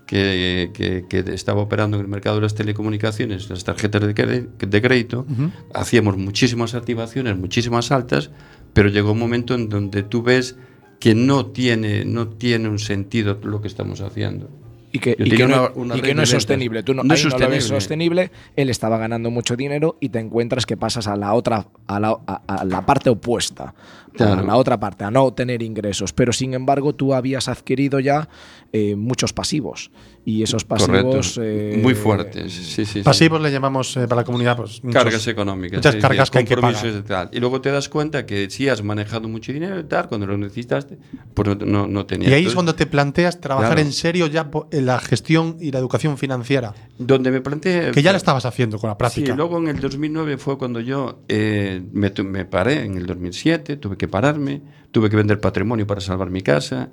que, que- que estaba operando en el mercado de las telecomunicaciones, las tarjetas de, cre- de crédito. Hacíamos muchísimas activaciones, muchísimas altas, pero llegó un momento en donde tú ves que no tiene, no tiene un sentido lo que estamos haciendo. y que, y no, una- una y red que no de es sostenible. Tú no, No es ahí no lo ves sostenible. Él estaba ganando mucho dinero y te encuentras que pasas a la otra, a la, a- a la parte opuesta, a la otra parte, a no tener ingresos. Pero sin embargo, tú habías adquirido ya eh, muchos pasivos y esos pasivos eh, Muy fuertes. Sí, sí, sí. Pasivos le llamamos eh, para la comunidad. Pues, muchos- Cargas económicas. muchas sí, cargas sí, que hay que pagar. y tal. Y luego te das cuenta que si has manejado mucho dinero y tal, cuando lo necesitaste, pues no, no, no tenías. Y ahí es cuando te planteas trabajar Claro. en serio ya el la gestión y la educación financiera, Donde me planteé... que ya la estabas haciendo con la práctica. Sí, luego en el 2009 fue cuando yo eh, me, me paré, en el 2007 tuve que pararme, tuve que vender patrimonio para salvar mi casa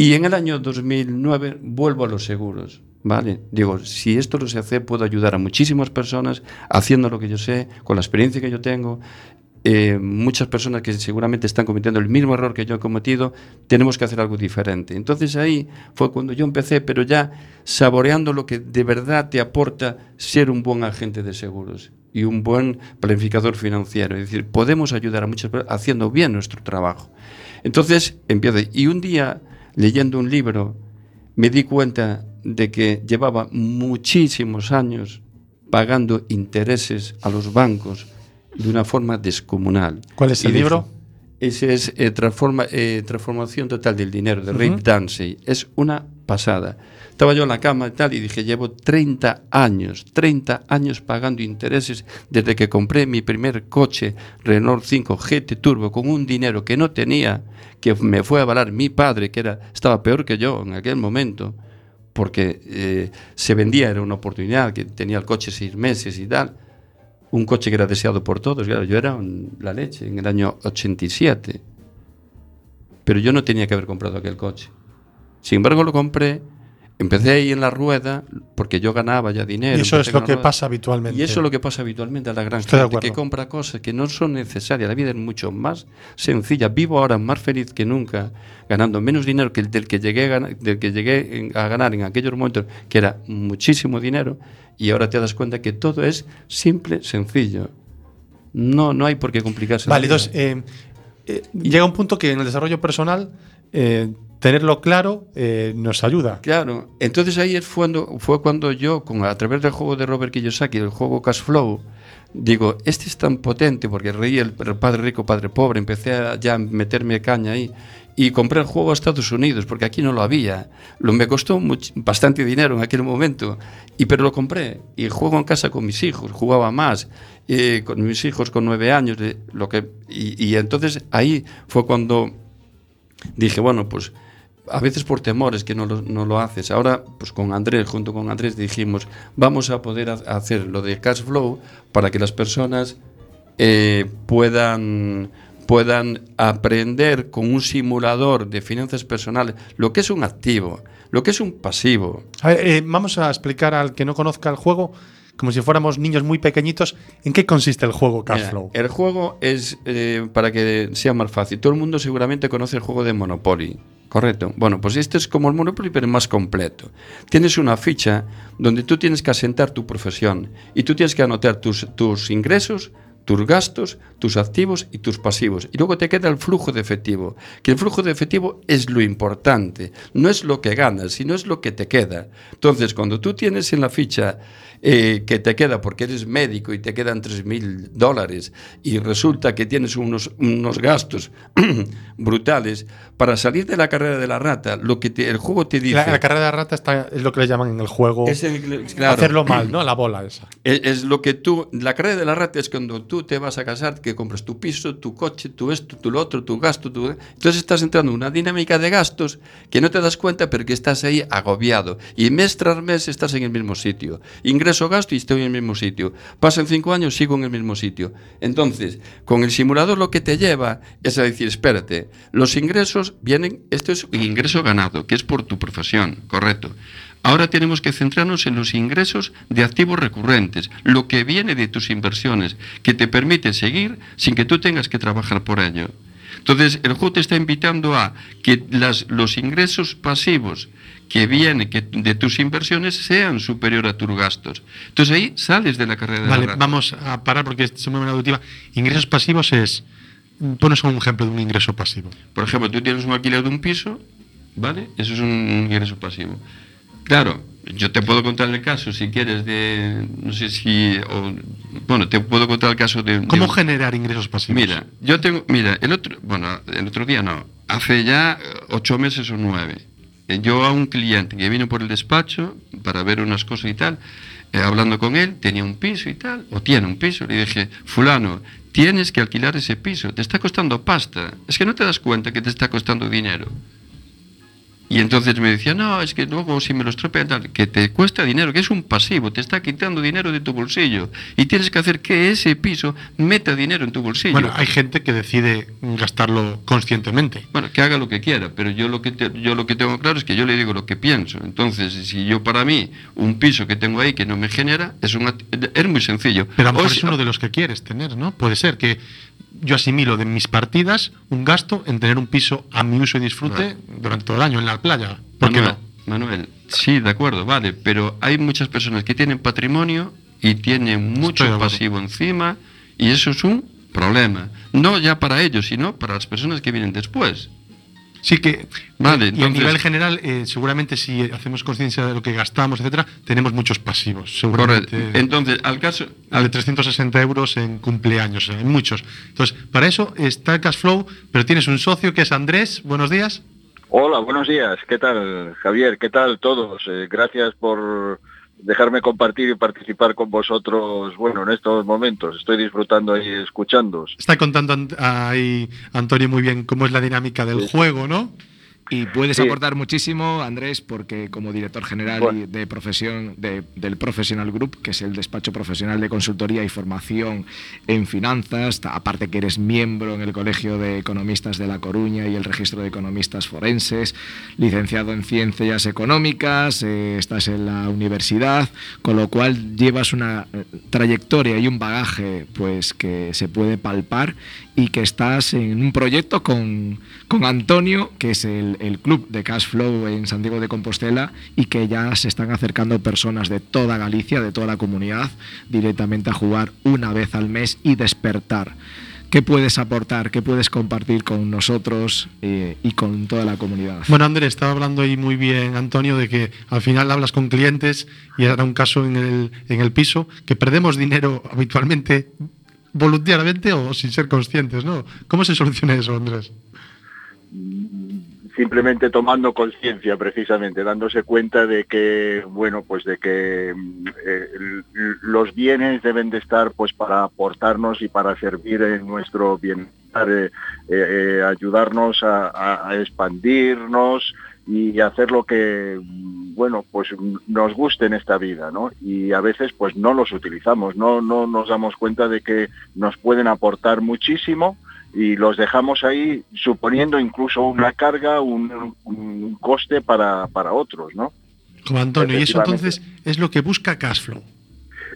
y en el año 2009 vuelvo a los seguros. ¿Vale? Digo, si esto lo sé hacer, puedo ayudar a muchísimas personas haciendo lo que yo sé, con la experiencia que yo tengo. Eh, muchas personas que seguramente están cometiendo el mismo error que yo he cometido, tenemos que hacer algo diferente. Entonces ahí fue cuando yo empecé, pero ya saboreando lo que de verdad te aporta ser un buen agente de seguros y un buen planificador financiero. Es decir, podemos ayudar a muchas personas haciendo bien nuestro trabajo. Entonces empiezo. Y un día, leyendo un libro, me di cuenta de que llevaba muchísimos años pagando intereses a los bancos de una forma descomunal. ¿Cuál es Y el dije, libro? Ese es eh, transforma, eh, Transformación Total del Dinero, de Ray Dansey. Es una Estaba yo en la cama y tal y dije, llevo 30 años, 30 años pagando intereses desde que compré mi primer coche Renault 5 GT Turbo con un dinero que no tenía, que me fue a avalar mi padre, que era, estaba peor que yo en aquel momento, porque eh, se vendía, era una oportunidad, que tenía el coche seis meses y tal un coche que era deseado por todos. Claro, yo era la leche en el año 87. Pero yo no tenía que haber comprado aquel coche. Sin embargo, lo compré, empecé ahí en la rueda, porque yo ganaba ya dinero. Y eso es lo que rueda. pasa habitualmente. Y eso es lo que pasa habitualmente a la gran Estoy gente, que compra cosas que no son necesarias. La vida es mucho más sencilla. Vivo ahora más feliz que nunca, ganando menos dinero que el del que llegué a ganar, del que llegué en- a ganar en aquellos momentos, que era muchísimo dinero, y ahora te das cuenta que todo es simple, sencillo. No, no hay por qué complicarse. Vale, entonces, eh, eh, llega un punto que en el desarrollo personal, eh, tenerlo claro eh, nos ayuda. Claro, entonces ahí es cuando, fue cuando yo, con, a través del juego de Robert Kiyosaki, el juego Cash Flow, digo, este es tan potente, porque reí el, padre rico, padre pobre, empecé a ya meterme caña ahí, y compré el juego a Estados Unidos, porque aquí no lo había. Lo, me costó much- bastante dinero en aquel momento, y, pero lo compré, y juego en casa con mis hijos, jugaba más, eh, con mis hijos con nueve años, de, lo que, y, y entonces ahí fue cuando dije, bueno, pues a veces por temores que no lo, no lo haces. Ahora, pues con Andrés, junto con Andrés, dijimos, vamos a poder ha- hacer lo de cash flow para que las personas eh, puedan puedan aprender con un simulador de finanzas personales lo que es un activo, lo que es un pasivo. A ver, eh, vamos a explicar al que no conozca el juego, como si fuéramos niños muy pequeñitos, en qué consiste el juego Cashflow. el juego es, eh, para que sea más fácil, todo el mundo seguramente conoce el juego de Monopoly, ¿correcto? Bueno, pues este es como el Monopoly, pero más completo. Tienes una ficha donde tú tienes que asentar tu profesión y tú tienes que anotar tus, tus ingresos, tus gastos, tus activos y tus pasivos. Y luego te queda el flujo de efectivo, que el flujo de efectivo es lo importante, no es lo que ganas, sino es lo que te queda. Entonces, cuando tú tienes en la ficha eh, que te queda porque eres médico y te quedan 3.000 dólares y resulta que tienes unos, unos gastos brutales, para salir de la carrera de la rata, lo que te- el juego te dice... La, la carrera de rata está, es lo que le llaman en el juego es el- claro. hacerlo mal, ¿no? La bola esa. Es, es lo que tú, la carrera de la rata es cuando tú te vas a casar, que compras tu piso, tu coche, tu esto, tu lo otro, tu gasto, tu... Entonces estás entrando en una dinámica de gastos que no te das cuenta, pero que estás ahí agobiado. Y mes tras mes estás en el mismo sitio. Ingreso, gasto y estoy en el mismo sitio. Pasan cinco años, sigo en el mismo sitio. Entonces, con el simulador lo que te lleva es a decir, espérate, los ingresos vienen, esto es ingreso ganado, que es por tu profesión, correcto. Ahora tenemos que centrarnos en los ingresos de activos recurrentes, lo que viene de tus inversiones, que te permite seguir sin que tú tengas que trabajar por ello. Entonces, el te está invitando a que las, los ingresos pasivos que vienen que, de tus inversiones sean superiores a tus gastos. Entonces ahí sales de la carrera de Vale, la rata. vamos a parar porque es muy auditiva. Ingresos pasivos es. Pones un ejemplo de un ingreso pasivo. Por ejemplo, tú tienes un alquiler de un piso, ¿vale? Eso es un ingreso pasivo. Claro, yo te puedo contar el caso, si quieres, de. No sé si. o- bueno, te puedo contar el caso de. ¿Cómo generar ingresos pasivos? Mira, yo tengo. Mira, el otro. Bueno, el otro día no. Hace ya eh, ocho meses o nueve. eh, Yo a un cliente que vino por el despacho para ver unas cosas y tal, eh, hablando con él, tenía un piso y tal, o tiene un piso, le dije, fulano, tienes que alquilar ese piso, te está costando pasta, es que no te das cuenta que te está costando dinero. Y entonces me decía, no, es que luego si me lo estropean, tal, que te cuesta dinero, que es un pasivo, te está quitando dinero de tu bolsillo. Y tienes que hacer que ese piso meta dinero en tu bolsillo. Bueno, hay gente que decide gastarlo conscientemente. Bueno, que haga lo que quiera, pero yo lo que te- yo lo que tengo claro es que yo le digo lo que pienso. Entonces, si yo para mí un piso que tengo ahí que no me genera es un es muy sencillo. Pero a lo O mejor es uno de los que quieres tener, ¿no? Puede ser que yo asimilo de mis partidas un gasto en tener un piso a mi uso y disfrute durante todo el año en la playa. ¿Por qué no? Manuel, sí, de acuerdo, vale, pero hay muchas personas que tienen patrimonio y tienen mucho pasivo encima y eso es un problema. No ya para ellos, sino para las personas que vienen después. Sí que, Vale, y a entonces- nivel general, eh, seguramente si hacemos conciencia de lo que gastamos, etcétera, tenemos muchos pasivos. Correcto. Seguramente. Entonces, al caso, al de 360 euros en cumpleaños, hay muchos. Entonces, para eso está el cash flow, pero tienes un socio que es Andrés. Buenos días. Hola, buenos días. ¿Qué tal, Javier? ¿Qué tal todos? Eh, gracias por dejarme compartir y participar con vosotros, bueno, en estos momentos. Estoy disfrutando ahí escuchándoos. Está contando ahí Antonio muy bien cómo es la dinámica del juego, ¿no? Y puedes Sí. aportar muchísimo, Andrés, porque como director general Bueno. de profesión de- del Professional Group, que es el despacho profesional de consultoría y formación en finanzas, aparte que eres miembro en el Colegio de Economistas de La Coruña y el Registro de Economistas Forenses, licenciado en Ciencias Económicas, eh, estás en la universidad, con lo cual llevas una eh, trayectoria y un bagaje pues que se puede palpar y que estás en un proyecto con, con Antonio, que es el, el club de Cash Flow en Santiago de Compostela, y que ya se están acercando personas de toda Galicia, de toda la comunidad, directamente a jugar una vez al mes y despertar. ¿Qué puedes aportar? ¿Qué puedes compartir con nosotros eh, y con toda la comunidad? Bueno, Andrés, estaba hablando ahí muy bien, Antonio, de que al final hablas con clientes y era un caso en el, en el piso, que perdemos dinero habitualmente, voluntariamente o sin ser conscientes, ¿no? ¿Cómo se soluciona eso, Andrés? Simplemente tomando conciencia, precisamente, dándose cuenta de que, bueno, pues de que eh, los bienes deben de estar, pues, para aportarnos y para servir en nuestro bienestar, eh, eh, ayudarnos a expandirnos y hacer lo que, bueno, pues nos guste en esta vida, ¿no? Y a veces, pues, no los utilizamos, no, no nos damos cuenta de que nos pueden aportar muchísimo y los dejamos ahí suponiendo incluso una carga, un, un coste para, para otros, ¿no? Como Antonio, y eso entonces es lo que busca Cashflow.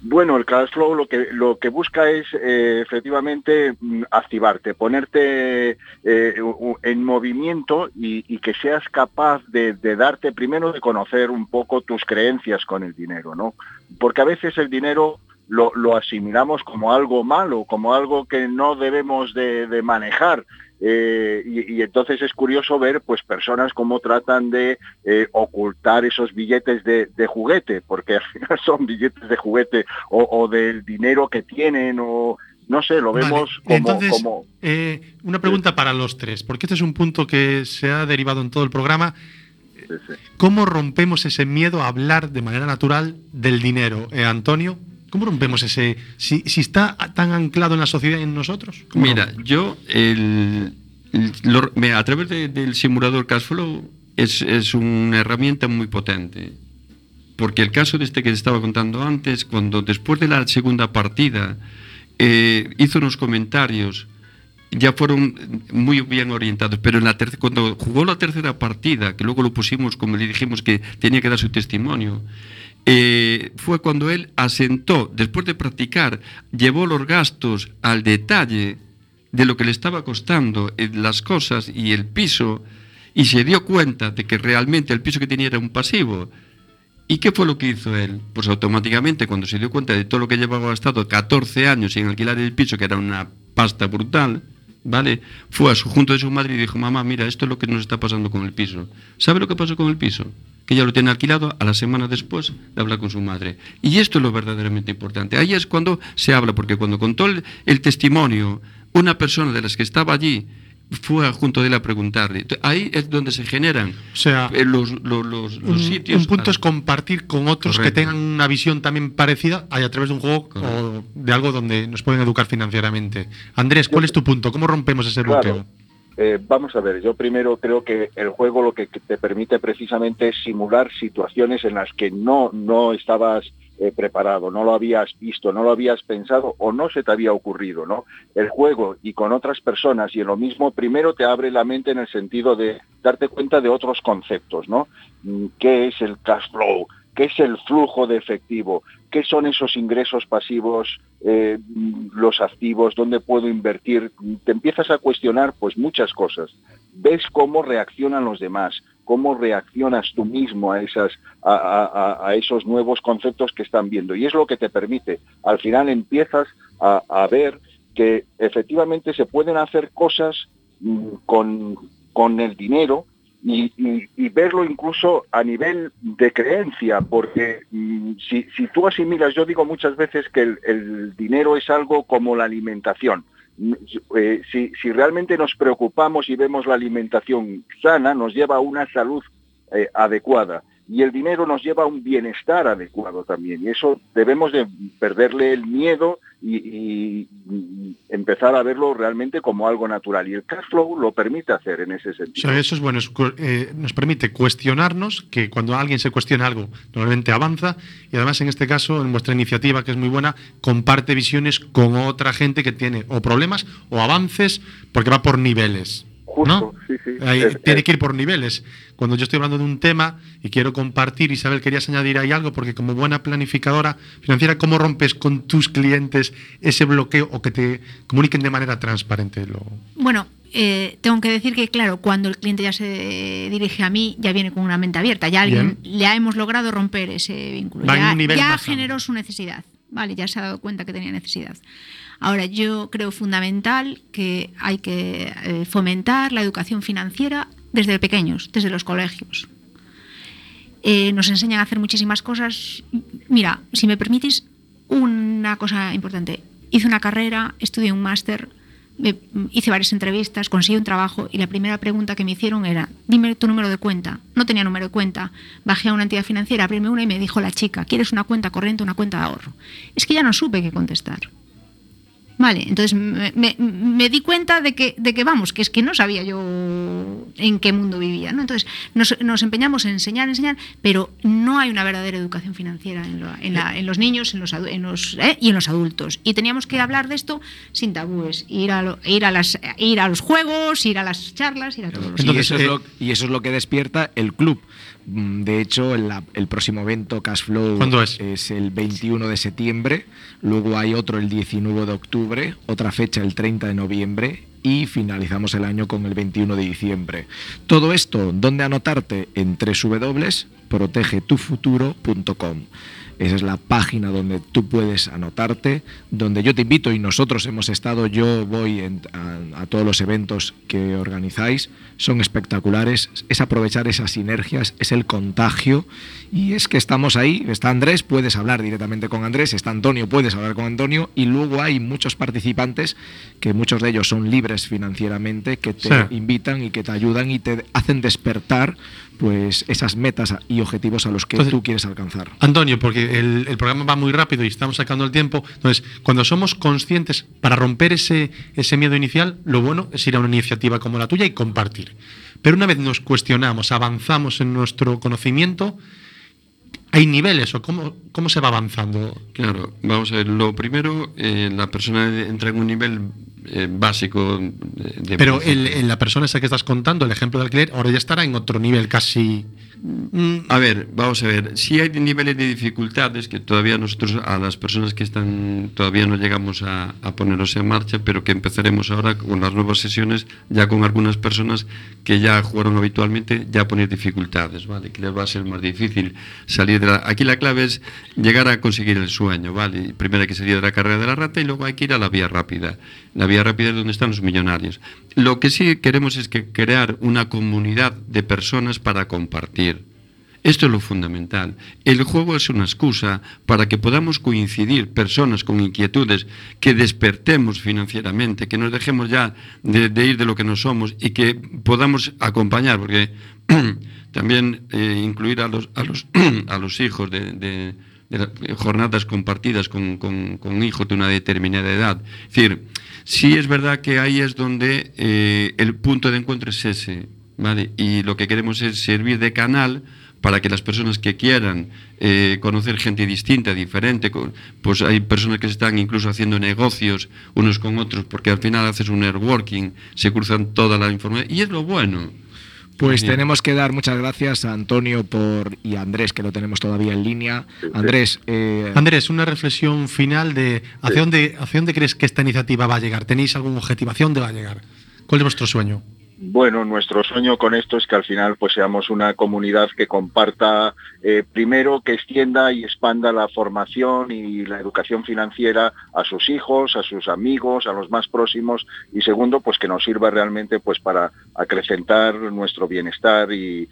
Bueno, el cash flow lo que lo que busca es eh, efectivamente mm, activarte, ponerte eh, en movimiento y, que seas capaz de, darte primero de conocer un poco tus creencias con el dinero, ¿no? Porque a veces el dinero lo, asimilamos como algo malo, como algo que no debemos de, de manejar. Eh, y, y entonces es curioso ver pues personas cómo tratan de eh, ocultar esos billetes de, de juguete, porque al final son billetes de juguete o, o del dinero que tienen o no sé, lo Vale, vemos como, Entonces, como eh, una pregunta para los tres, porque este es un punto que se ha derivado en todo el programa. sí, sí. ¿Cómo rompemos ese miedo a hablar de manera natural del dinero, eh, Antonio? ¿Cómo rompemos ese... Si, si está tan anclado en la sociedad y en nosotros? ¿cómo Mira, rompemos? yo el, el- lo- me- a través de- del simulador Cashflow es, es una herramienta muy potente. Porque el caso de este que te estaba contando antes, cuando después de la segunda partida eh, hizo unos comentarios, ya fueron muy bien orientados, pero en la terce- cuando jugó la tercera partida, que luego lo pusimos como le dijimos que tenía que dar su testimonio, eh, fue cuando él asentó, después de practicar, llevó los gastos al detalle de lo que le estaba costando eh, las cosas y el piso, y se dio cuenta de que realmente el piso que tenía era un pasivo. ¿Y qué fue lo que hizo él? Pues automáticamente, cuando se dio cuenta de todo lo que llevaba gastado 14 años sin alquilar el piso, que era una pasta brutal, ¿vale? Fue a su junto de su madre y dijo, mamá, mira, esto es lo que nos está pasando con el piso. ¿Sabe lo que pasó con el piso? Que ya lo tiene alquilado a la semana después de hablar con su madre. Y esto es lo verdaderamente importante. Ahí es cuando se habla, porque cuando contó el, el testimonio, una persona de las que estaba allí fue a junto de él a preguntarle. Ahí es donde se generan O sea, eh, los, los, los- los un, sitios. un punto a- es compartir con otros Correcto. que tengan una visión también parecida a a través de un juego o de algo donde nos pueden educar financieramente. Andrés, ¿cuál es tu punto? ¿Cómo rompemos ese Claro. Eh, vamos a ver, yo primero creo que el juego lo que que te permite precisamente es simular situaciones en las que no, no estabas eh, preparado, no lo habías visto, no lo habías pensado o no se te había ocurrido, ¿no? El juego y con otras personas y en lo mismo, primero te abre la mente en el sentido de darte cuenta de otros conceptos, ¿no? Mm, ¿Qué es el cash flow? ¿Qué es el flujo de efectivo? ¿Qué son esos ingresos pasivos, eh, los activos? ¿Dónde puedo invertir? Te empiezas a cuestionar pues muchas cosas. Ves cómo reaccionan los demás, cómo reaccionas tú mismo a, esas, a esos nuevos conceptos que están viendo. Y es lo que te permite. Al final empiezas a, a ver que efectivamente se pueden hacer cosas mm, con, con el dinero y, verlo incluso a nivel de creencia, porque mm, si, si tú asimilas, yo digo muchas veces que el, dinero es algo como la alimentación. Mm, eh, si, si realmente nos preocupamos y vemos la alimentación sana, nos lleva a una salud eh, adecuada. Y el dinero nos lleva a un bienestar adecuado también. Y eso debemos de perderle el miedo y, empezar a verlo realmente como algo natural. Y el cash flow lo permite hacer en ese sentido. eso es bueno, es eh, nos permite cuestionarnos, que cuando alguien se cuestiona algo, normalmente avanza, y además en este caso, en vuestra iniciativa, que es muy buena, comparte visiones con otra gente que tiene o problemas o avances, porque va por niveles. Justo, ¿no? sí, sí. Ahí Es- tiene es- que ir por niveles. Cuando yo estoy hablando de un tema y quiero compartir, Isabel, querías añadir ahí algo, porque como buena planificadora financiera, ¿cómo rompes con tus clientes ese bloqueo o que te comuniquen de manera transparente? Lo... Bueno, eh, tengo que decir que, claro, cuando el cliente ya se dirige a mí, ya viene con una mente abierta. Ya alguien, ya hemos logrado romper ese vínculo. Va ya nivel ya generó su necesidad. Vale, ya se ha dado cuenta que tenía necesidad. Ahora, yo creo fundamental que hay que eh, fomentar la educación financiera desde pequeños, desde los colegios. Eh, nos enseñan a hacer muchísimas cosas. Mira, si me permitís, una cosa importante. Hice una carrera, estudié un máster, hice varias entrevistas, conseguí un trabajo y la primera pregunta que me hicieron era, dime tu número de cuenta. No tenía número de cuenta. Bajé a una entidad financiera, abrirme una y me dijo la chica, ¿quieres una cuenta corriente o una cuenta de ahorro? Es que ya no supe qué contestar. Vale, entonces me, me- me di cuenta de que, de que, vamos, que es que no sabía yo en qué mundo vivía. ¿no? Entonces nos, nos empeñamos en enseñar, enseñar, pero no hay una verdadera educación financiera en, lo- en la- en los niños en los, en los, ¿eh? y en los adultos. Y teníamos que hablar de esto sin tabúes, ir a, lo- ir a, las, ir a los juegos, ir a las charlas, ir a todos los Entonces, y, eso es eh, lo, y eso es lo que despierta el club. Mm, De hecho, el, el próximo evento Cash Flow ¿Cuándo es? el 21 de septiembre, luego hay otro el 19 de octubre, otra fecha el 30 de noviembre y finalizamos el año con el 21 de diciembre. Todo esto, ¿dónde anotarte? En www.protegetufuturo.com. Esa es la página donde tú puedes anotarte, donde yo te invito y nosotros hemos estado, yo voy en- a, a todos los eventos que organizáis, son espectaculares, es aprovechar esas sinergias, es el contagio y es que estamos ahí, está Andrés, puedes hablar directamente con Andrés, está Antonio, puedes hablar con Antonio y luego hay muchos participantes que muchos de ellos son libres financieramente, que te Sí. invitan y que te ayudan y te hacen despertar pues esas metas y objetivos a los que Entonces, tú quieres alcanzar. Antonio, porque el, el programa va muy rápido y estamos sacando el tiempo. Entonces, cuando somos conscientes, para romper ese, ese miedo inicial, lo bueno es ir a una iniciativa como la tuya y compartir. Pero una vez nos cuestionamos, avanzamos en nuestro conocimiento, ¿hay niveles o cómo, cómo se va avanzando? Claro, vamos a ver, lo primero, eh, la persona entra en un nivel eh, básico de, Pero el- el- la persona esa que estás contando, el ejemplo de alquiler, ahora ya estará en otro nivel casi... mm, A ver, vamos a ver, si hay niveles de dificultades que todavía nosotros, a las personas que están, todavía no llegamos a, a ponernos en marcha, pero que empezaremos ahora con las nuevas sesiones, ya con algunas personas que ya jugaron habitualmente, ya poner dificultades, ¿vale? Que les va a ser más difícil salir de la... Aquí la clave es llegar a conseguir el sueño, ¿vale? Primero hay que salir de la carrera de la rata y luego hay que ir a la vía rápida. La vía rápida es donde están los millonarios. Lo que sí queremos es que crear una comunidad de personas para compartir. Esto es lo fundamental. El juego es una excusa para que podamos coincidir personas con inquietudes, que despertemos financieramente, que nos dejemos ya de, ir de lo que no somos y que podamos acompañar, porque también eh, incluir a los, a los, hijos de, eh, jornadas compartidas con hijos de una determinada edad. Es decir, sí es verdad que ahí es donde eh, el punto de encuentro es ese, ¿vale? Y lo que queremos es servir de canal para que las personas que quieran eh, conocer gente distinta, diferente, pues hay personas que están incluso haciendo negocios unos con otros, porque al final haces un networking, se cruzan toda la información, y es lo bueno. Pues Bien. tenemos que dar muchas gracias a Antonio por y a Andrés, que lo tenemos todavía en línea. Andrés, eh, Andrés, una reflexión final de hacia, dónde, hacia dónde crees que esta iniciativa va a llegar. ¿Tenéis algún objetivo? ¿Hacia dónde va a llegar? ¿Cuál es vuestro sueño? Bueno, nuestro sueño con esto es que al final pues seamos una comunidad que comparta, eh, primero que extienda y expanda la formación y la educación financiera a sus hijos, a sus amigos, a los más próximos y segundo pues que nos sirva realmente pues para acrecentar nuestro bienestar y,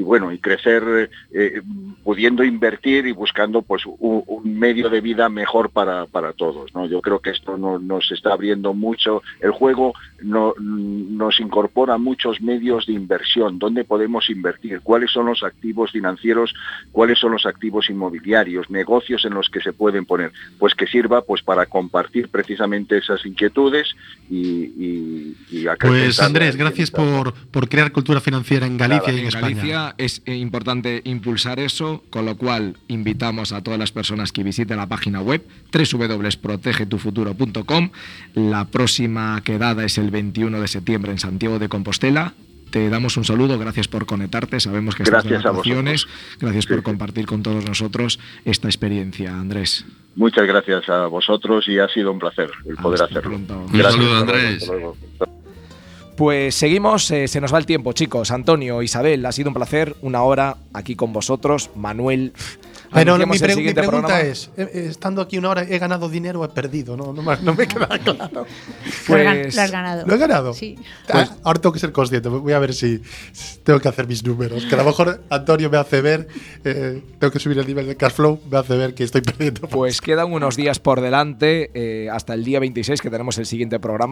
y bueno y crecer eh, pudiendo invertir y buscando pues un, un medio de vida mejor para, para todos ¿no? yo creo que esto no- nos está abriendo mucho. El juego no- nos incorpora muchos medios de inversión. Dónde podemos invertir cuáles son los activos financieros cuáles son los activos inmobiliarios negocios en los que se pueden poner pues que sirva pues para compartir precisamente esas inquietudes y, y, y Pues Andrés, gracias por, por crear cultura financiera en Galicia Nada, y en, en España. Galicia es importante impulsar eso, con lo cual invitamos a todas las personas que visiten la página web www.protegetufuturo.com. La próxima quedada es el 21 de septiembre en Santiago de Compostela. Te damos un saludo, gracias por conectarte, sabemos que estás de Gracias vacaciones, gracias por Sí, sí. compartir con todos nosotros esta experiencia, Andrés. Muchas gracias a vosotros y ha sido un placer el poder Hasta hacerlo. pronto. Un saludo, hasta luego, Andrés. Pues seguimos, eh, se nos va el tiempo, chicos. Antonio, Isabel, ha sido un placer, una hora aquí con vosotros. Manuel. Pero mi, anunciamos el pre- mi siguiente pregunta programa. es, eh, eh, estando aquí una hora, ¿he ganado dinero o he perdido? No, no, me- no me queda claro. Lo has gan- Pues- lo has ganado. ¿Lo he ganado? Sí. Ah, ahora tengo que ser consciente. Voy a ver si si tengo que hacer mis números. Que a lo mejor Antonio me hace ver, eh, tengo que subir el nivel de cash flow, me hace ver que estoy perdiendo. Pues quedan unos días por delante, eh, hasta el día 26 que tenemos el siguiente programa.